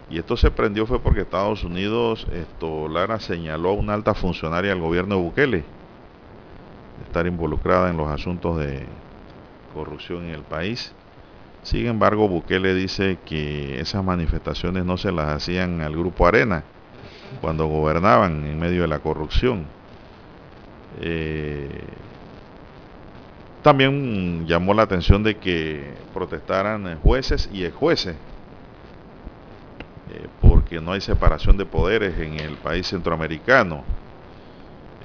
Y esto se prendió fue porque Estados Unidos, esto, Lara señaló a una alta funcionaria del gobierno de Bukele de estar involucrada en los asuntos de corrupción en el país. Sin embargo, Bukele dice que esas manifestaciones no se las hacían al grupo Arena cuando gobernaban en medio de la corrupción. Eh, también llamó la atención de que protestaran jueces y jueces, eh, porque no hay separación de poderes en el país centroamericano.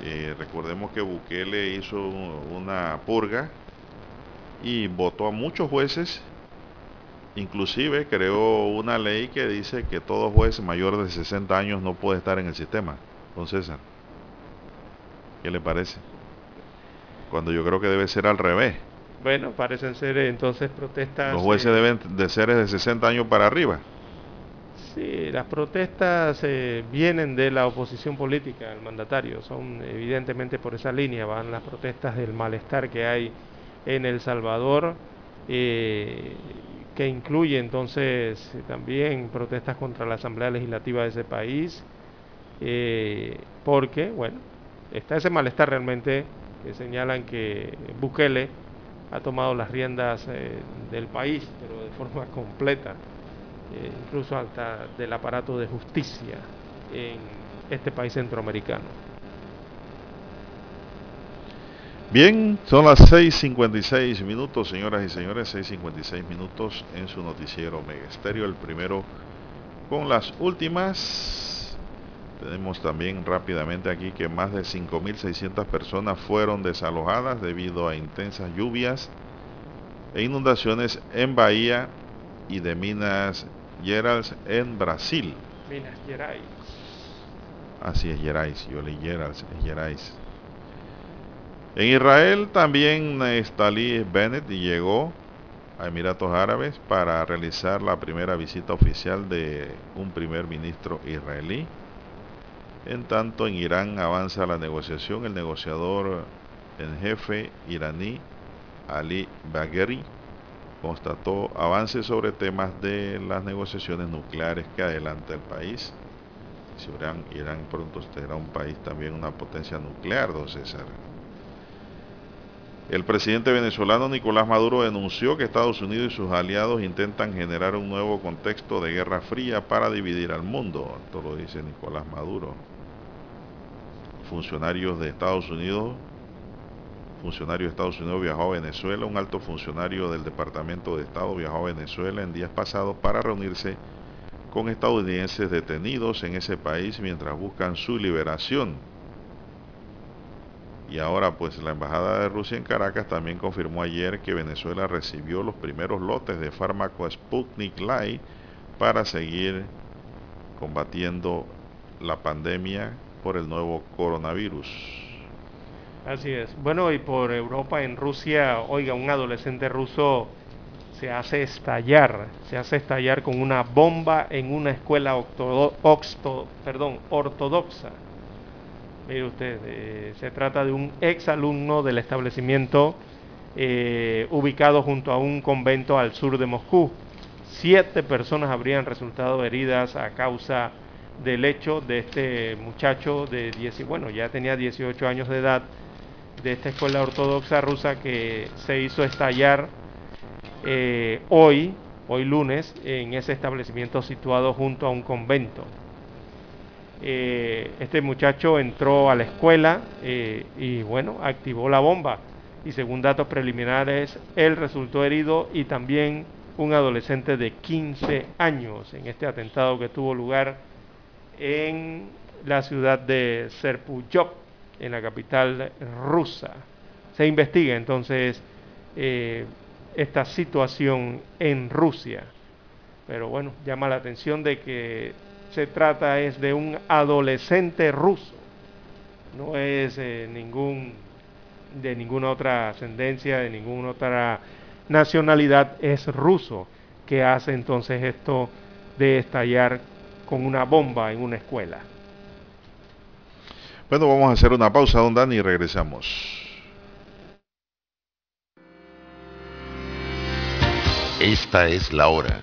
Eh, recordemos que Bukele hizo una purga y votó a muchos jueces Inclusive creó una ley que dice que todo juez mayor de 60 años no puede estar en el sistema. Don César, ¿qué le parece? Cuando yo creo que debe ser al revés. Bueno, parecen ser entonces protestas... Los jueces deben de ser de 60 años para arriba. Sí, las protestas eh, vienen de la oposición política al mandatario, son evidentemente por esa línea, van las protestas del malestar que hay en El Salvador. Eh, que incluye entonces también protestas contra la Asamblea Legislativa de ese país, eh, porque, bueno, está ese malestar realmente que señalan que Bukele ha tomado las riendas eh, del país, pero de forma completa, eh, incluso hasta del aparato de justicia en este país centroamericano. Bien, son las 6.56 minutos, señoras y señores, 6.56 minutos en su noticiero Megesterio, el primero con las últimas. Tenemos también rápidamente aquí que más de 5.600 personas fueron desalojadas debido a intensas lluvias e inundaciones en Bahía y de Minas Gerais en Brasil. Minas Gerais. Así es, Gerais, yo leí Gerais, es Gerais. En Israel también Stalí Bennett llegó a Emiratos Árabes para realizar la primera visita oficial de un primer ministro israelí. En tanto, en Irán avanza la negociación. El negociador en jefe iraní, Ali Bagheri, constató avances sobre temas de las negociaciones nucleares que adelanta el país. Irán, Irán pronto será un país también una potencia nuclear, don César. El presidente venezolano Nicolás Maduro denunció que Estados Unidos y sus aliados intentan generar un nuevo contexto de guerra fría para dividir al mundo. Esto lo dice Nicolás Maduro. funcionarios de Estados Unidos, funcionario de Estados Unidos viajó a Venezuela, un alto funcionario del Departamento de Estado viajó a Venezuela en días pasados para reunirse con estadounidenses detenidos en ese país mientras buscan su liberación. Y ahora pues la Embajada de Rusia en Caracas también confirmó ayer que Venezuela recibió los primeros lotes de fármaco Sputnik Light para seguir combatiendo la pandemia por el nuevo coronavirus. Así es. Bueno, y por Europa, en Rusia, oiga, un adolescente ruso se hace estallar, se hace estallar con una bomba en una escuela ortodoxa. Mire usted, eh, se trata de un ex alumno del establecimiento eh, ubicado junto a un convento al sur de Moscú. Siete personas habrían resultado heridas a causa del hecho de este muchacho de 10, bueno, ya tenía 18 años de edad, de esta escuela ortodoxa rusa que se hizo estallar eh, hoy, hoy lunes, en ese establecimiento situado junto a un convento. Eh, este muchacho entró a la escuela eh, y bueno, activó la bomba. Y según datos preliminares, él resultó herido y también un adolescente de 15 años en este atentado que tuvo lugar en la ciudad de Serpuyov, en la capital rusa. Se investiga entonces esta situación en Rusia. Pero bueno, llama la atención de que se trata es de un adolescente ruso, no es eh, ningún de ninguna otra ascendencia, de ninguna otra nacionalidad, es ruso que hace entonces esto de estallar con una bomba en una escuela. Bueno, vamos a hacer una pausa, don Dani, y regresamos. Esta es la hora.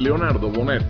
Leonardo Bonet.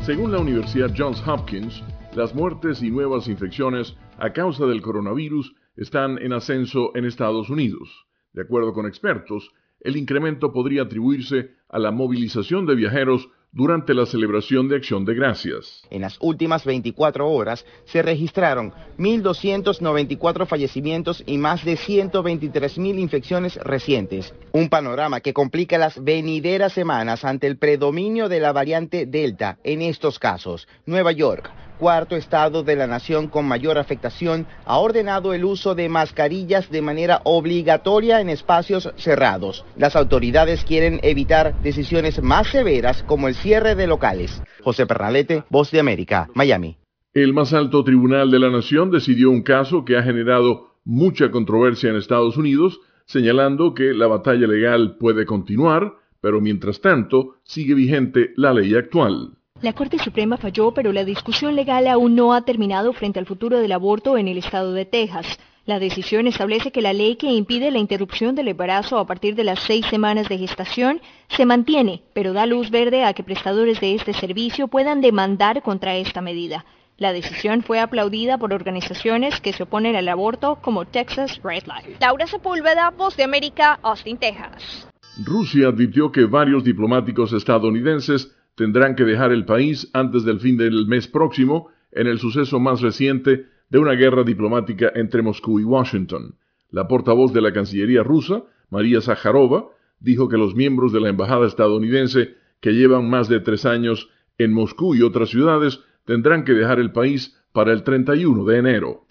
Según la Universidad Johns Hopkins, las muertes y nuevas infecciones a causa del coronavirus están en ascenso en Estados Unidos. De acuerdo con expertos, el incremento podría atribuirse a la movilización de viajeros durante la celebración de Acción de Gracias. En las últimas 24 horas se registraron 1.294 fallecimientos y más de 123.000 infecciones recientes. Un panorama que complica las venideras semanas ante el predominio de la variante Delta en estos casos. Nueva York, cuarto estado de la nación con mayor afectación, ha ordenado el uso de mascarillas de manera obligatoria en espacios cerrados. Las autoridades quieren evitar decisiones más severas como el cierre de locales. José Pernalete, Voz de América, Miami. El más alto tribunal de la nación decidió un caso que ha generado mucha controversia en Estados Unidos, señalando que la batalla legal puede continuar, pero mientras tanto sigue vigente la ley actual. La Corte Suprema falló, pero la discusión legal aún no ha terminado frente al futuro del aborto en el estado de Texas. La decisión establece que la ley que impide la interrupción del embarazo a partir de las seis semanas de gestación se mantiene, pero da luz verde a que prestadores de este servicio puedan demandar contra esta medida. La decisión fue aplaudida por organizaciones que se oponen al aborto como Texas Right Life. Laura Sepúlveda, Voz de América, Austin, Texas. Rusia advirtió que varios diplomáticos estadounidenses tendrán que dejar el país antes del fin del mes próximo en el suceso más reciente de una guerra diplomática entre Moscú y Washington. La portavoz de la Cancillería rusa, María Zaharova, dijo que los miembros de la Embajada estadounidense que llevan más de tres años en Moscú y otras ciudades tendrán que dejar el país para el 31 de enero.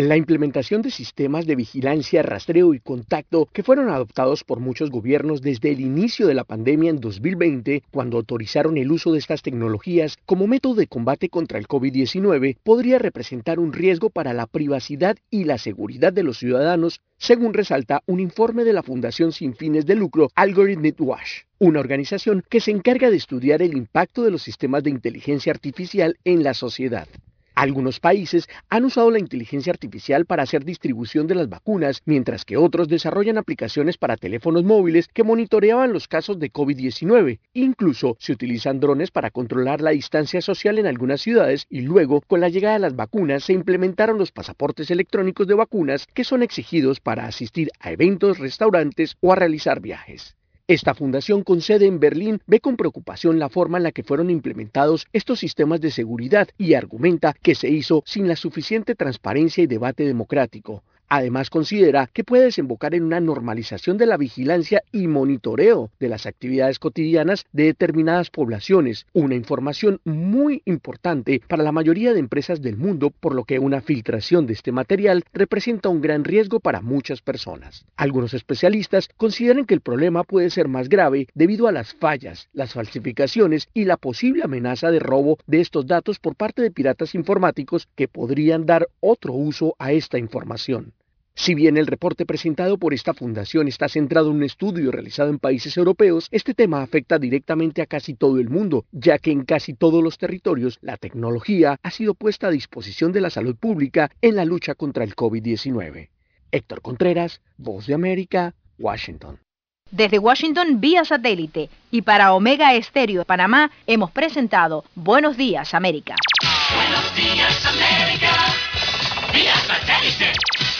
La implementación de sistemas de vigilancia, rastreo y contacto que fueron adoptados por muchos gobiernos desde el inicio de la pandemia en 2020, cuando autorizaron el uso de estas tecnologías como método de combate contra el COVID-19, podría representar un riesgo para la privacidad y la seguridad de los ciudadanos, según resalta un informe de la Fundación sin fines de lucro Algorithm Watch, una organización que se encarga de estudiar el impacto de los sistemas de inteligencia artificial en la sociedad. Algunos países han usado la inteligencia artificial para hacer distribución de las vacunas, mientras que otros desarrollan aplicaciones para teléfonos móviles que monitoreaban los casos de COVID-19. Incluso se utilizan drones para controlar la distancia social en algunas ciudades y luego, con la llegada de las vacunas, se implementaron los pasaportes electrónicos de vacunas que son exigidos para asistir a eventos, restaurantes o a realizar viajes. Esta fundación con sede en Berlín ve con preocupación la forma en la que fueron implementados estos sistemas de seguridad y argumenta que se hizo sin la suficiente transparencia y debate democrático. Además, considera que puede desembocar en una normalización de la vigilancia y monitoreo de las actividades cotidianas de determinadas poblaciones, una información muy importante para la mayoría de empresas del mundo, por lo que una filtración de este material representa un gran riesgo para muchas personas. Algunos especialistas consideran que el problema puede ser más grave debido a las fallas, las falsificaciones y la posible amenaza de robo de estos datos por parte de piratas informáticos que podrían dar otro uso a esta información. Si bien el reporte presentado por esta fundación está centrado en un estudio realizado en países europeos, este tema afecta directamente a casi todo el mundo, ya que en casi todos los territorios la tecnología ha sido puesta a disposición de la salud pública en la lucha contra el COVID-19. Héctor Contreras, Voz de América, Washington. Desde Washington vía satélite y para Omega Estéreo de Panamá hemos presentado Buenos Días América. Buenos días, América. Vía satélite.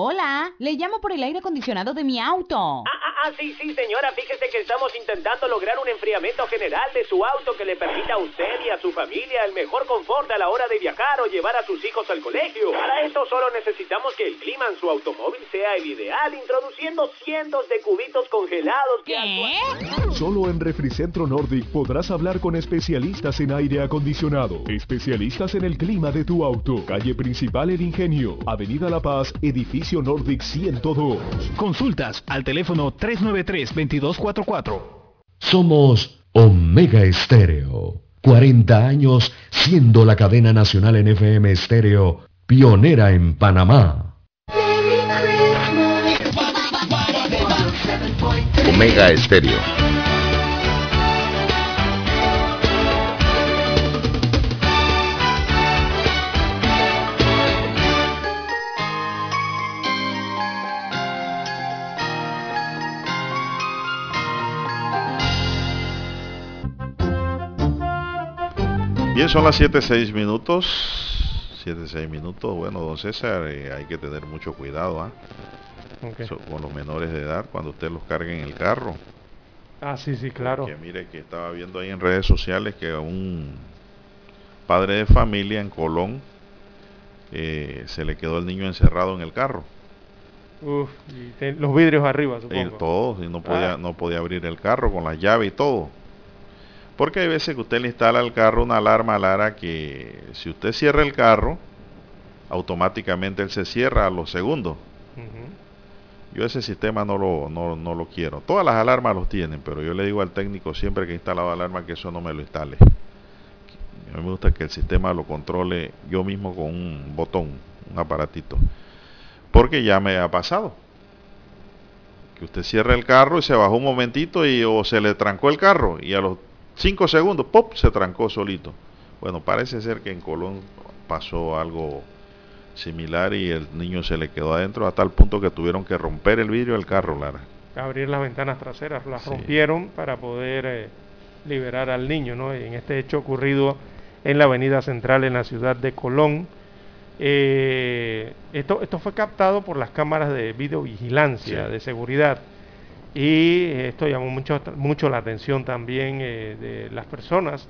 Hola, le llamo por el aire acondicionado de mi auto. Ah, sí, sí, señora, fíjese que estamos intentando lograr un enfriamiento general de su auto que le permita a usted y a su familia el mejor confort a la hora de viajar o llevar a sus hijos al colegio. Para esto solo necesitamos que el clima en su automóvil sea el ideal, introduciendo cientos de cubitos congelados que actúan- Solo en Refricentro Nordic podrás hablar con especialistas en aire acondicionado, especialistas en el clima de tu auto. Calle principal El Ingenio, Avenida La Paz, edificio Nordic 102. Consultas al teléfono 393-2244. Somos Omega Estéreo. 40 años siendo la cadena nacional en FM Estéreo, pionera en Panamá. Omega Estéreo. Bien, son las 7.6 minutos. 7.6 minutos. Bueno, don César, eh, hay que tener mucho cuidado ¿ah? Ok. So- con los menores de edad cuando usted los cargue en el carro. Ah, sí, sí, claro. Que mire que estaba viendo ahí en redes sociales que a un padre de familia en Colón eh, se le quedó el niño encerrado en el carro. Uf, y te- los vidrios arriba, Y supongo. todo, y no podía, Ah. no podía abrir el carro con la llave y todo. Porque hay veces que usted le instala al carro una alarma Lara que si usted cierra el carro, automáticamente él se cierra a los segundos. Yo ese sistema no lo, no, no lo quiero. Todas las alarmas los tienen, pero yo le digo al técnico siempre que he instalado alarma que eso no me lo instale. A mí me gusta que el sistema lo controle yo mismo con un botón, un aparatito. Porque ya me ha pasado. Que usted cierra el carro y se bajó un momentito y o se le trancó el carro y a los 5 segundos, ¡pop! se trancó solito. Bueno, parece ser que en Colón pasó algo similar y el niño se le quedó adentro a tal punto que tuvieron que romper el vidrio del carro, Lara. Abrir las ventanas traseras, las rompieron para poder eh, liberar al niño, ¿no? En este hecho ocurrido en la avenida central en la ciudad de Colón. Eh, esto, esto fue captado por las cámaras de videovigilancia, Sí. de seguridad. Y esto llamó mucho, mucho la atención también eh, de las personas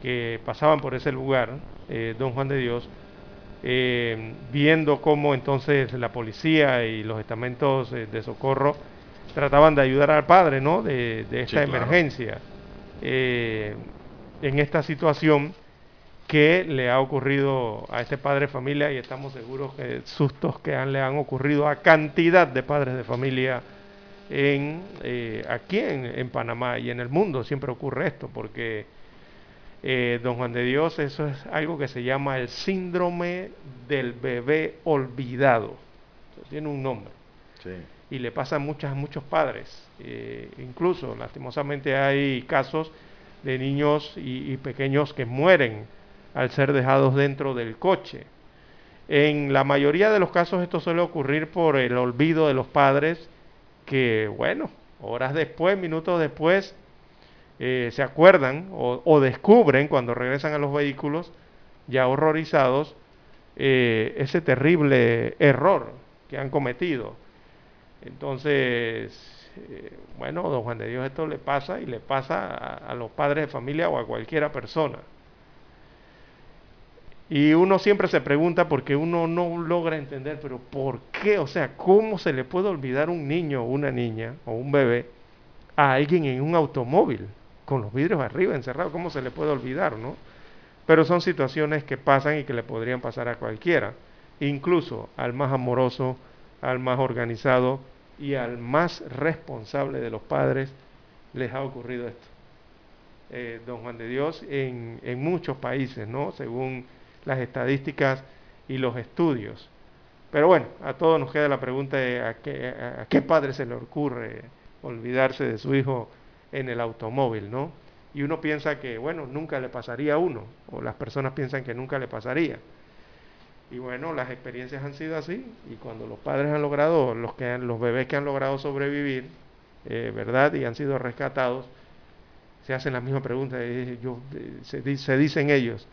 que pasaban por ese lugar, eh, don Juan de Dios, eh, viendo cómo entonces la policía y los estamentos eh, de socorro trataban de ayudar al padre, ¿no? De, de esta Sí, claro. emergencia. Eh, en esta situación que le ha ocurrido a este padre de familia y estamos seguros que sustos que han- le han ocurrido a cantidad de padres de familia en, eh, aquí en, en Panamá y en el mundo siempre ocurre esto porque eh, don Juan de Dios eso es algo que se llama el síndrome del bebé olvidado tiene un nombre Sí. y le pasa a muchas, a muchos padres. Eh, incluso, lastimosamente, hay casos de niños y, y pequeños que mueren al ser dejados dentro del coche. En la mayoría de los casos esto suele ocurrir por el olvido de los padres que, bueno, horas después, minutos después, eh, se acuerdan o, descubren cuando regresan a los vehículos, ya horrorizados, eh, ese terrible error que han cometido. Entonces, eh, bueno, don Juan de Dios esto le pasa y le pasa a, a los padres de familia o a cualquiera persona. Y uno siempre se pregunta porque uno no logra entender, pero ¿por qué? O sea, ¿cómo se le puede olvidar un niño o una niña o un bebé a alguien en un automóvil con los vidrios arriba encerrados? ¿Cómo se le puede olvidar, no? Pero son situaciones que pasan y que le podrían pasar a cualquiera, incluso al más amoroso, al más organizado y al más responsable de los padres les ha ocurrido esto. Eh, don Juan de Dios en, en muchos países, ¿no? Según las estadísticas y los estudios. Pero bueno, a todos nos queda la pregunta de a qué, a- qué padre se le ocurre olvidarse de su hijo en el automóvil, ¿no? Y uno piensa que, bueno, nunca le pasaría a uno, o las personas piensan que nunca le pasaría. Y bueno, las experiencias han sido así, y cuando los padres han logrado, los, que han- los bebés que han logrado sobrevivir, eh, ¿verdad? Y han sido rescatados, se hacen la misma pregunta, eh, yo, eh, se dicen ellos,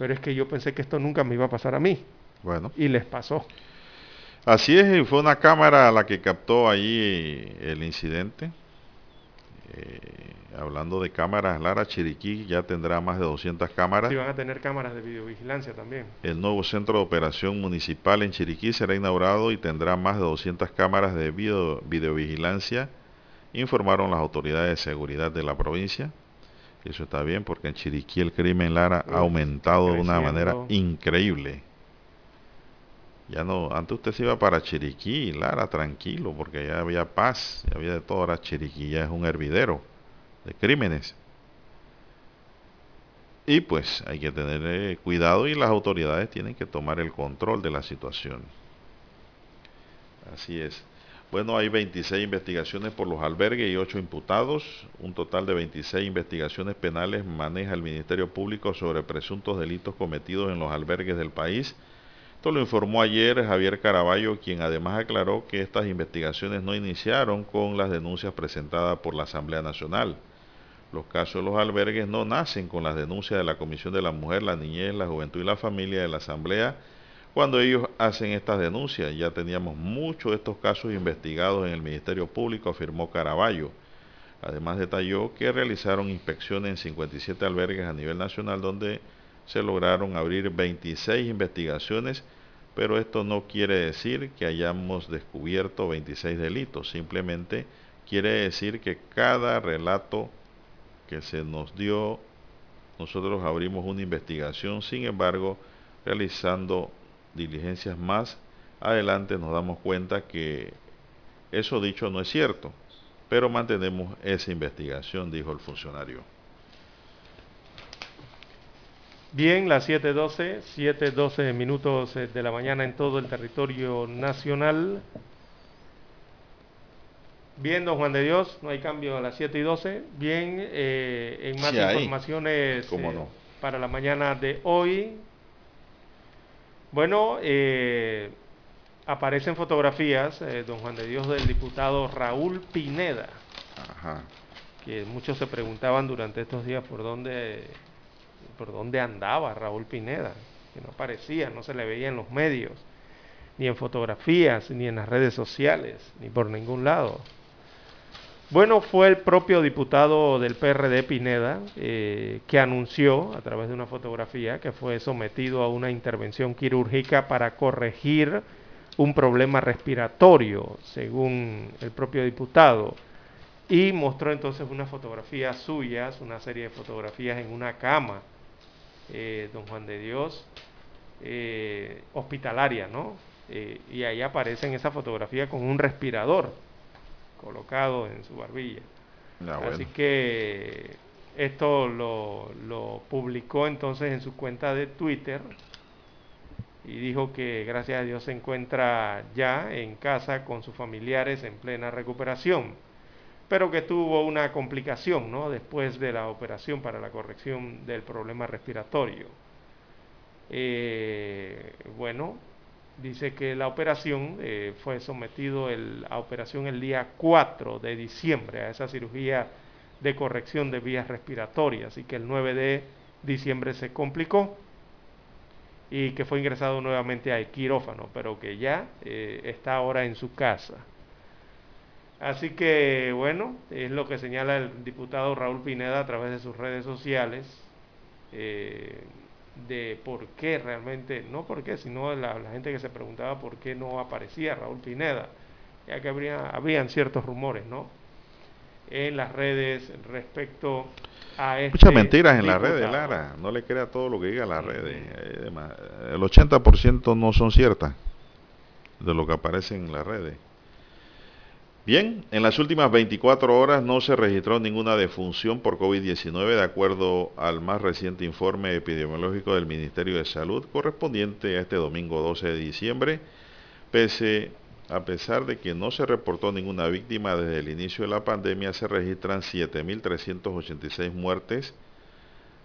pero es que yo pensé que esto nunca me iba a pasar a mí, Bueno. y les pasó. Así es, y fue una cámara la que captó ahí el incidente. Eh, hablando de cámaras, Lara Chiriquí ya tendrá más de 200 cámaras. Si van a tener cámaras de videovigilancia también. El nuevo centro de operación municipal en Chiriquí será inaugurado y tendrá más de 200 cámaras de video- videovigilancia, informaron las autoridades de seguridad de la provincia. Eso está bien porque en Chiriquí el crimen Lara Uf, ha aumentado de una manera increíble. Ya no, antes usted se iba para Chiriquí, Lara, tranquilo, porque ya había paz, ya había de todo. Ahora Chiriquí ya es un hervidero de crímenes. Y pues hay que tener eh, cuidado y las autoridades tienen que tomar el control de la situación. Así es. Bueno, hay 26 investigaciones por los albergues y 8 imputados. Un total de 26 investigaciones penales maneja el Ministerio Público sobre presuntos delitos cometidos en los albergues del país. Esto lo informó ayer Javier Caraballo, quien además aclaró que estas investigaciones no iniciaron con las denuncias presentadas por la Asamblea Nacional. Los casos de los albergues no nacen con las denuncias de la Comisión de la Mujer, la Niñez, la Juventud y la Familia de la Asamblea. Cuando ellos hacen estas denuncias, ya teníamos muchos de estos casos investigados en el Ministerio Público, afirmó Caraballo. Además detalló que realizaron inspecciones en 57 albergues a nivel nacional donde se lograron abrir 26 investigaciones, pero esto no quiere decir que hayamos descubierto 26 delitos, simplemente quiere decir que cada relato que se nos dio, nosotros abrimos una investigación, sin embargo, realizando diligencias más adelante nos damos cuenta que eso dicho no es cierto, pero mantenemos esa investigación, dijo el funcionario. Bien, las 7.12, 7.12 minutos eh, de la mañana en todo el territorio nacional. Bien, don Juan de Dios, no hay cambio a las 7 y 12. Bien, eh, en más Sí informaciones ¿Cómo eh, no? para la mañana de hoy. Bueno, eh, aparecen fotografías, eh, don Juan de Dios, del diputado Raúl Pineda, Ajá. que muchos se preguntaban durante estos días por dónde, por dónde andaba Raúl Pineda, que no aparecía, no se le veía en los medios, ni en fotografías, ni en las redes sociales, ni por ningún lado. Bueno, fue el propio diputado del PRD Pineda eh, que anunció a través de una fotografía que fue sometido a una intervención quirúrgica para corregir un problema respiratorio, según el propio diputado. Y mostró entonces una fotografía suya, una serie de fotografías en una cama, eh, don Juan de Dios, eh, hospitalaria, ¿no? y ahí aparece en esa fotografía con un respirador colocado en su barbilla. Ah, Así que esto lo, lo publicó entonces en su cuenta de Twitter y dijo que gracias a Dios se encuentra ya en casa con sus familiares en plena recuperación, pero que tuvo una complicación ¿no? después de la operación para la corrección del problema respiratorio. Eh, bueno, dice que la operación eh, fue sometido a operación el día 4 de diciembre, a esa cirugía de corrección de vías respiratorias, y que el 9 de diciembre se complicó y que fue ingresado nuevamente al quirófano, pero que ya eh, está ahora en su casa. Así que, bueno, es lo que señala el diputado Raúl Pineda a través de sus redes sociales. Eh, de por qué realmente, no por qué, sino la, la, gente que se preguntaba por qué no aparecía Raúl Pineda, ya que habría, habían ciertos rumores, ¿no? En las redes respecto a este Muchas mentiras en las redes, Lara, no le crea todo lo que diga las redes. El 80% no son ciertas de lo que aparece en las redes. Bien, en las últimas 24 horas no se registró ninguna defunción por COVID-19 de acuerdo al más reciente informe epidemiológico del Ministerio de Salud correspondiente a este domingo 12 de diciembre, pese a pesar de que no se reportó ninguna víctima desde el inicio de la pandemia, se registran 7.386 muertes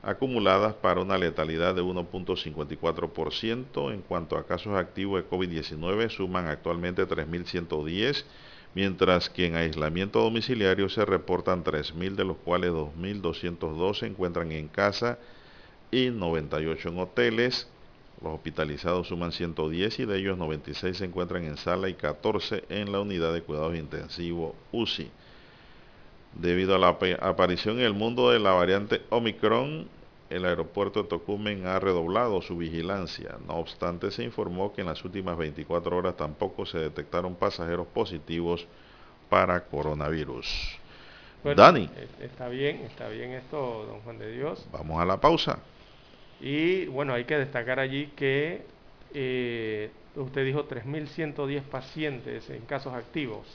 acumuladas para una letalidad de 1.54%. En cuanto a casos activos de COVID-19, suman actualmente 3.110 mientras que en aislamiento domiciliario se reportan 3.000, de los cuales 2.202 se encuentran en casa y 98 en hoteles. Los hospitalizados suman 110 y de ellos 96 se encuentran en sala y 14 en la unidad de cuidados intensivos UCI. Debido a la aparición en el mundo de la variante Omicron, el aeropuerto de Tocumen ha redoblado su vigilancia. No obstante, se informó que en las últimas 24 horas tampoco se detectaron pasajeros positivos para coronavirus. Bueno, Dani. Está bien, está bien esto, don Juan de Dios. Vamos a la pausa. Y bueno, hay que destacar allí que eh, usted dijo 3.110 pacientes en casos activos.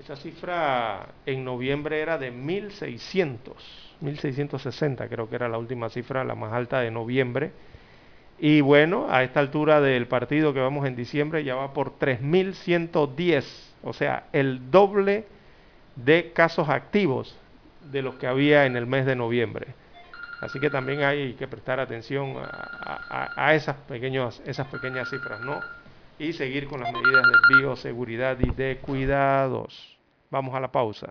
Esa cifra en noviembre era de 1.600. 1660 creo que era la última cifra, la más alta de noviembre. Y bueno, a esta altura del partido que vamos en diciembre ya va por 3110, o sea, el doble de casos activos de los que había en el mes de noviembre. Así que también hay que prestar atención a, esas, pequeños, esas pequeñas cifras, ¿no? Y seguir con las medidas de bioseguridad y de cuidados. Vamos a la pausa.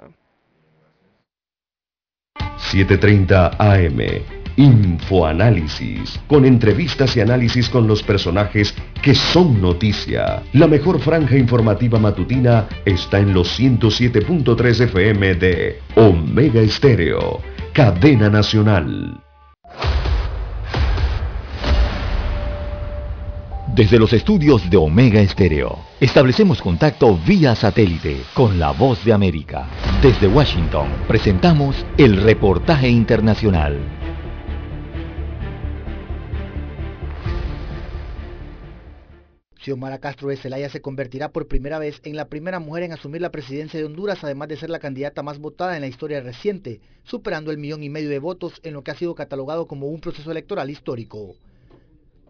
7.30 AM. Infoanálisis, con entrevistas y análisis con los personajes que son noticia. La mejor franja informativa matutina está en los 107.3 FM de Omega Estéreo, cadena nacional. Desde los estudios de Omega Estéreo, establecemos contacto vía satélite con la voz de América. Desde Washington, presentamos el reportaje internacional. Xiomara Castro de Zelaya se convertirá por primera vez en la primera mujer en asumir la presidencia de Honduras, además de ser la candidata más votada en la historia reciente, superando el millón y medio de votos en lo que ha sido catalogado como un proceso electoral histórico.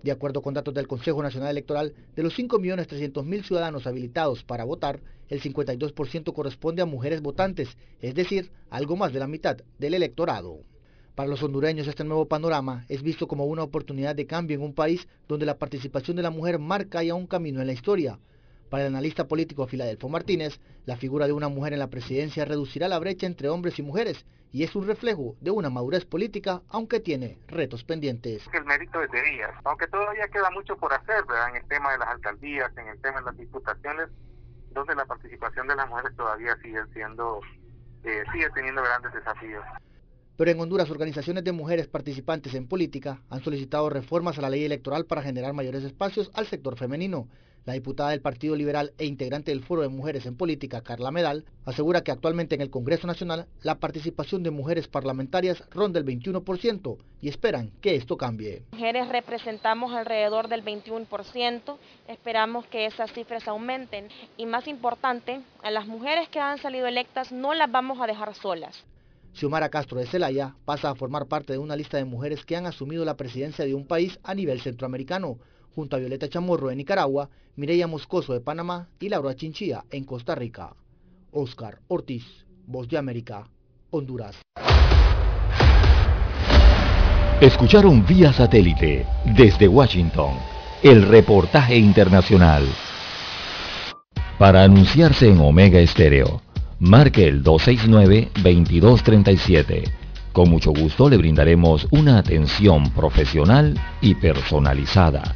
De acuerdo con datos del Consejo Nacional Electoral, de los 5.300.000 ciudadanos habilitados para votar, el 52% corresponde a mujeres votantes, es decir, algo más de la mitad del electorado. Para los hondureños este nuevo panorama es visto como una oportunidad de cambio en un país donde la participación de la mujer marca ya un camino en la historia. Para el analista político Filadelfo Martínez, la figura de una mujer en la presidencia reducirá la brecha entre hombres y mujeres y es un reflejo de una madurez política, aunque tiene retos pendientes. El mérito es de días, aunque todavía queda mucho por hacer ¿verdad? en el tema de las alcaldías, en el tema de las diputaciones, donde la participación de las mujeres todavía sigue siendo eh, sigue teniendo grandes desafíos. Pero en Honduras, organizaciones de mujeres participantes en política han solicitado reformas a la ley electoral para generar mayores espacios al sector femenino. La diputada del Partido Liberal e integrante del Foro de Mujeres en Política, Carla Medal, asegura que actualmente en el Congreso Nacional la participación de mujeres parlamentarias ronda el 21% y esperan que esto cambie. Mujeres representamos alrededor del 21%, esperamos que esas cifras aumenten y más importante, a las mujeres que han salido electas no las vamos a dejar solas. Xiomara Castro de Celaya pasa a formar parte de una lista de mujeres que han asumido la presidencia de un país a nivel centroamericano, junto a Violeta Chamorro de Nicaragua, Mireya Moscoso de Panamá y Laura Chinchilla en Costa Rica. Oscar Ortiz, Voz de América, Honduras. Escucharon vía satélite desde Washington el reportaje internacional. Para anunciarse en Omega Estéreo, marque el 269-2237. Con mucho gusto le brindaremos una atención profesional y personalizada.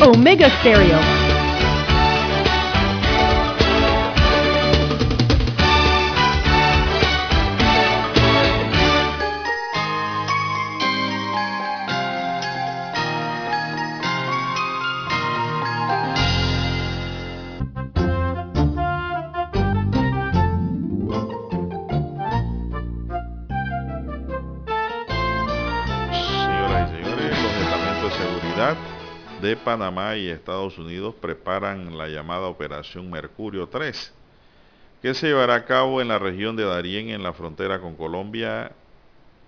Omega Stereo. Panamá y Estados Unidos preparan la llamada Operación Mercurio 3, que se llevará a cabo en la región de Darién, en la frontera con Colombia,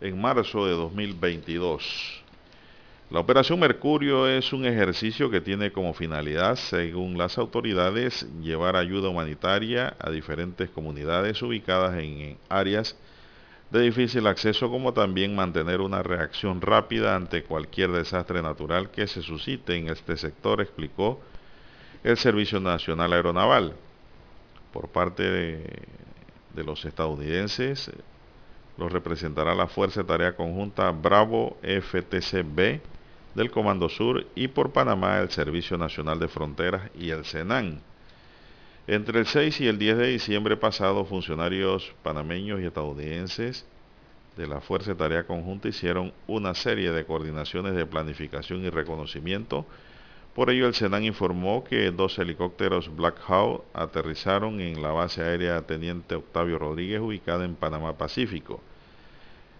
en marzo de 2022. La Operación Mercurio es un ejercicio que tiene como finalidad, según las autoridades, llevar ayuda humanitaria a diferentes comunidades ubicadas en áreas de difícil acceso, como también mantener una reacción rápida ante cualquier desastre natural que se suscite en este sector, explicó el Servicio Nacional Aeronaval. Por parte de, los estadounidenses, los representará la Fuerza de Tarea Conjunta Bravo FTCB del Comando Sur y por Panamá el Servicio Nacional de Fronteras y el SENAN. Entre el 6 y el 10 de diciembre pasado, funcionarios panameños y estadounidenses de la Fuerza de Tarea Conjunta hicieron una serie de coordinaciones de planificación y reconocimiento. Por ello, el Senan informó que dos helicópteros Black Hawk aterrizaron en la base aérea Teniente Octavio Rodríguez ubicada en Panamá Pacífico.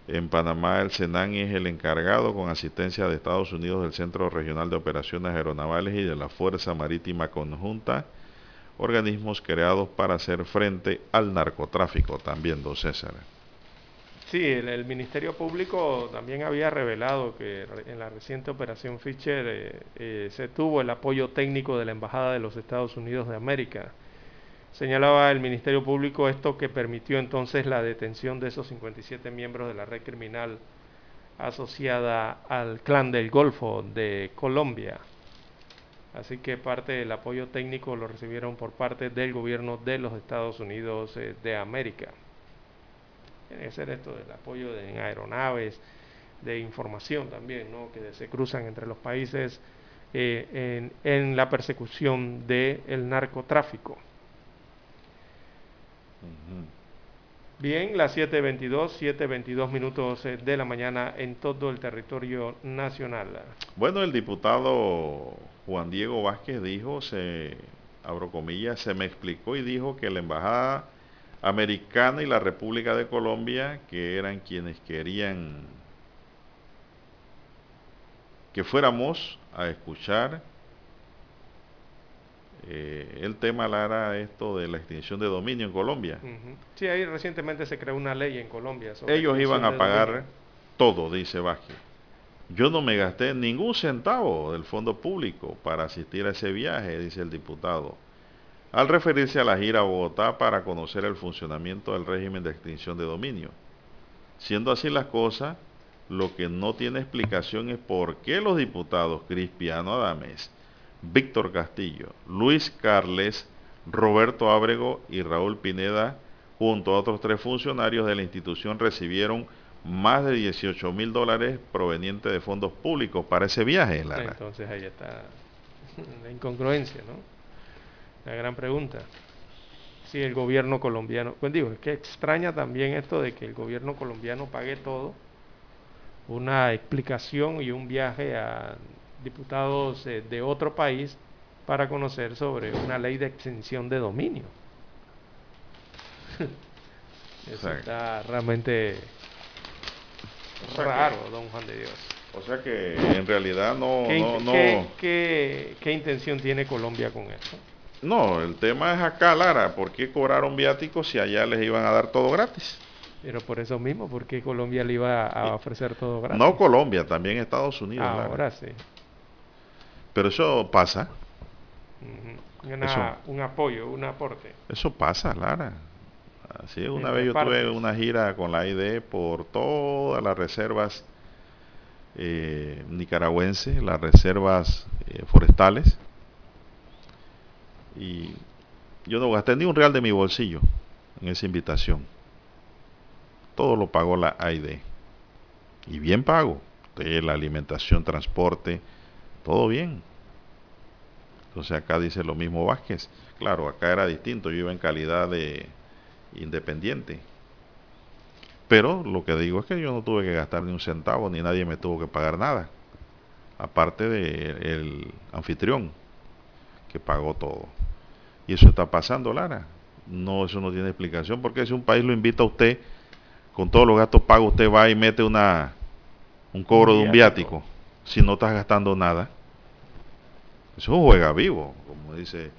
En Panamá, el Senan es el encargado con asistencia de Estados Unidos del Centro Regional de Operaciones Aeronavales y de la Fuerza Marítima Conjunta organismos creados para hacer frente al narcotráfico también, don César. Sí, el, Ministerio Público también había revelado que en la reciente operación Fischer eh, eh, se tuvo el apoyo técnico de la Embajada de los Estados Unidos de América. Señalaba el Ministerio Público esto que permitió entonces la detención de esos 57 miembros de la red criminal asociada al clan del Golfo de Colombia. Así que parte del apoyo técnico lo recibieron por parte del gobierno de los Estados Unidos eh, de América. Tiene que ser esto del apoyo de, en aeronaves, de información también, ¿no? que se cruzan entre los países eh, en, en, la persecución del narcotráfico. Uh -huh. Bien, las 7.22, 7.22 minutos eh, de la mañana en todo el territorio nacional. Bueno, el diputado Juan Diego Vázquez dijo, se, abro comillas, se me explicó y dijo que la embajada americana y la República de Colombia, que eran quienes querían que fuéramos a escuchar eh, el tema Lara, esto de la extinción de dominio en Colombia. Uh -huh. Sí, ahí recientemente se creó una ley en Colombia. Ellos iban a pagar dominio. todo, dice Vázquez. Yo no me gasté ningún centavo del fondo público para asistir a ese viaje, dice el diputado, al referirse a la gira a Bogotá para conocer el funcionamiento del régimen de extinción de dominio. Siendo así las cosas, lo que no tiene explicación es por qué los diputados Cristiano Adames, Víctor Castillo, Luis Carles, Roberto Ábrego y Raúl Pineda, junto a otros tres funcionarios de la institución, recibieron más de 18 mil dólares provenientes de fondos públicos para ese viaje. Lara. Entonces ahí está la incongruencia, ¿no? La gran pregunta. Si el gobierno colombiano, pues digo, es que extraña también esto de que el gobierno colombiano pague todo, una explicación y un viaje a diputados eh, de otro país para conocer sobre una ley de extinción de dominio. Eso está realmente O sea raro, que- don Juan de Dios. O sea que en realidad no, ¿Qué, no, no, qué- qué- qué intención tiene Colombia con esto? no, el tema es acá, Lara, ¿por qué cobraron viáticos si allá les iban a dar todo gratis? Pero por eso mismo, porque Colombia le iba a ofrecer todo gratis. No Colombia, también Estados Unidos. Lara. Ahora sí. Pero eso pasa. Una- Eso. un apoyo, un aporte. eso pasa, Lara. Así es, una vez yo tuve una gira con la ID por todas las reservas eh, nicaragüenses, las reservas eh, forestales. Y yo no gasté ni un real de mi bolsillo en esa invitación. Todo lo pagó la AID. Y bien pago. Hotel, alimentación, transporte, todo bien. Entonces acá dice lo mismo Vázquez. Claro, acá era distinto. Yo iba en calidad de independiente. Pero lo que digo es que yo no tuve que gastar ni un centavo, ni nadie me tuvo que pagar nada. Aparte del anfitrión, que pagó todo. Y eso está pasando, Lara. No, eso no tiene explicación, porque si un país lo invita a usted, con todos los gastos pagos, usted va y mete una un cobro de un viático, si no estás gastando nada. Eso es un juega vivo, como dice,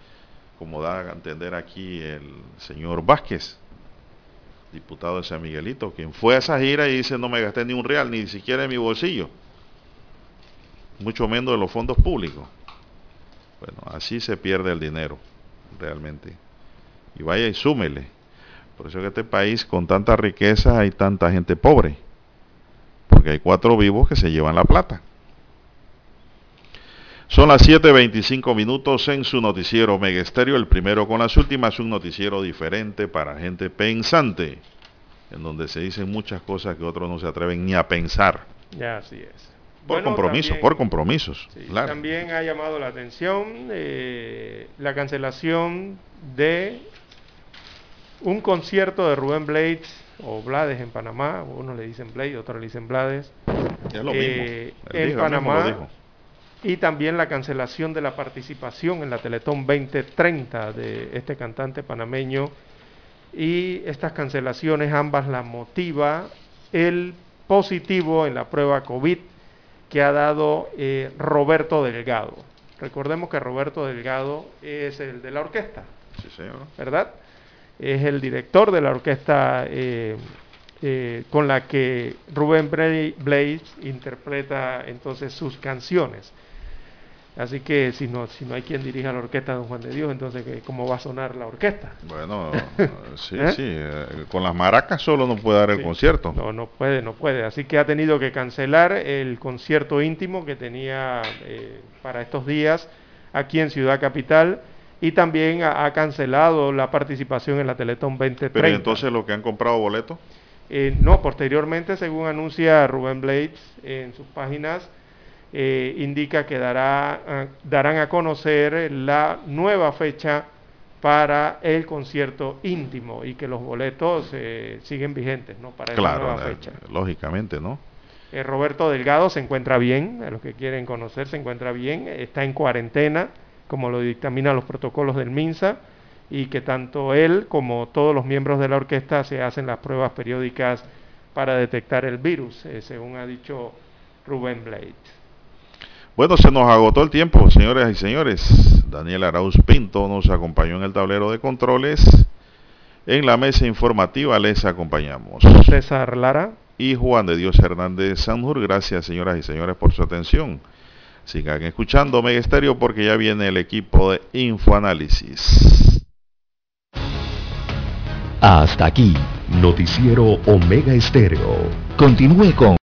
como da a entender aquí el señor Vázquez, diputado de San Miguelito, quien fue a esa gira y dice no me gasté ni un real, ni siquiera en mi bolsillo, mucho menos de los fondos públicos. Bueno, así se pierde el dinero, realmente. Y vaya y súmele. Por eso que este país con tanta riqueza hay tanta gente pobre. Porque hay cuatro vivos que se llevan la plata. Son las 7.25 minutos en su noticiero Megesterio, el primero con las últimas, un noticiero diferente para gente pensante, en donde se dicen muchas cosas que otros no se atreven ni a pensar. Ya, así es. Por Bueno, compromiso, también- por compromisos. Sí, claro. También ha llamado la atención eh, la cancelación de un concierto de Rubén Blades o Blades en Panamá, unos le dicen Blades, otros le dicen Blades. Es lo eh, mismo. Él en dijo, Panamá. Y también la cancelación de la participación en la Teletón 2030 de este cantante panameño y estas cancelaciones ambas las motiva el positivo en la prueba COVID que ha dado eh, Roberto Delgado. Recordemos que Roberto Delgado es el de la orquesta, Sí, señor. ¿verdad? Es el director de la orquesta eh, eh, con la que Rubén Blades interpreta entonces sus canciones. Así que si no, si no hay quien dirija la orquesta de Don Juan de Dios, entonces ¿qué- ¿cómo va a sonar la orquesta? Bueno, sí, ¿Eh? sí. eh, Con las maracas solo no puede dar el Sí. concierto. No, no puede, no puede. Así que ha tenido que cancelar el concierto íntimo que tenía eh, para estos días aquí en Ciudad Capital y también ha, ha cancelado la participación en la Teletón 2030. Pero ¿y entonces los que han comprado boletos. Eh, no, posteriormente, según anuncia Rubén Blades en sus páginas, eh, indica que dará, ah, darán a conocer la nueva fecha para el concierto íntimo y que los boletos eh, siguen vigentes ¿no? para esa Claro, nueva eh, fecha. lógicamente, ¿no? Eh, Roberto Delgado se encuentra bien, a los que quieren conocer se encuentra bien, está en cuarentena, como lo dictaminan los protocolos del MINSA, y que tanto él como todos los miembros de la orquesta se hacen las pruebas periódicas para detectar el virus, eh, según ha dicho Rubén Blades. Bueno, se nos agotó el tiempo, señores y señores. Daniel Arauz Pinto nos acompañó en el tablero de controles. En la mesa informativa les acompañamos. César Lara. y Juan de Dios Hernández Sanjur. Gracias, señoras y señores, por su atención. Sigan escuchando Omega Estéreo porque ya viene el equipo de Infoanálisis. Hasta aquí. Noticiero Omega Estéreo. Continúe con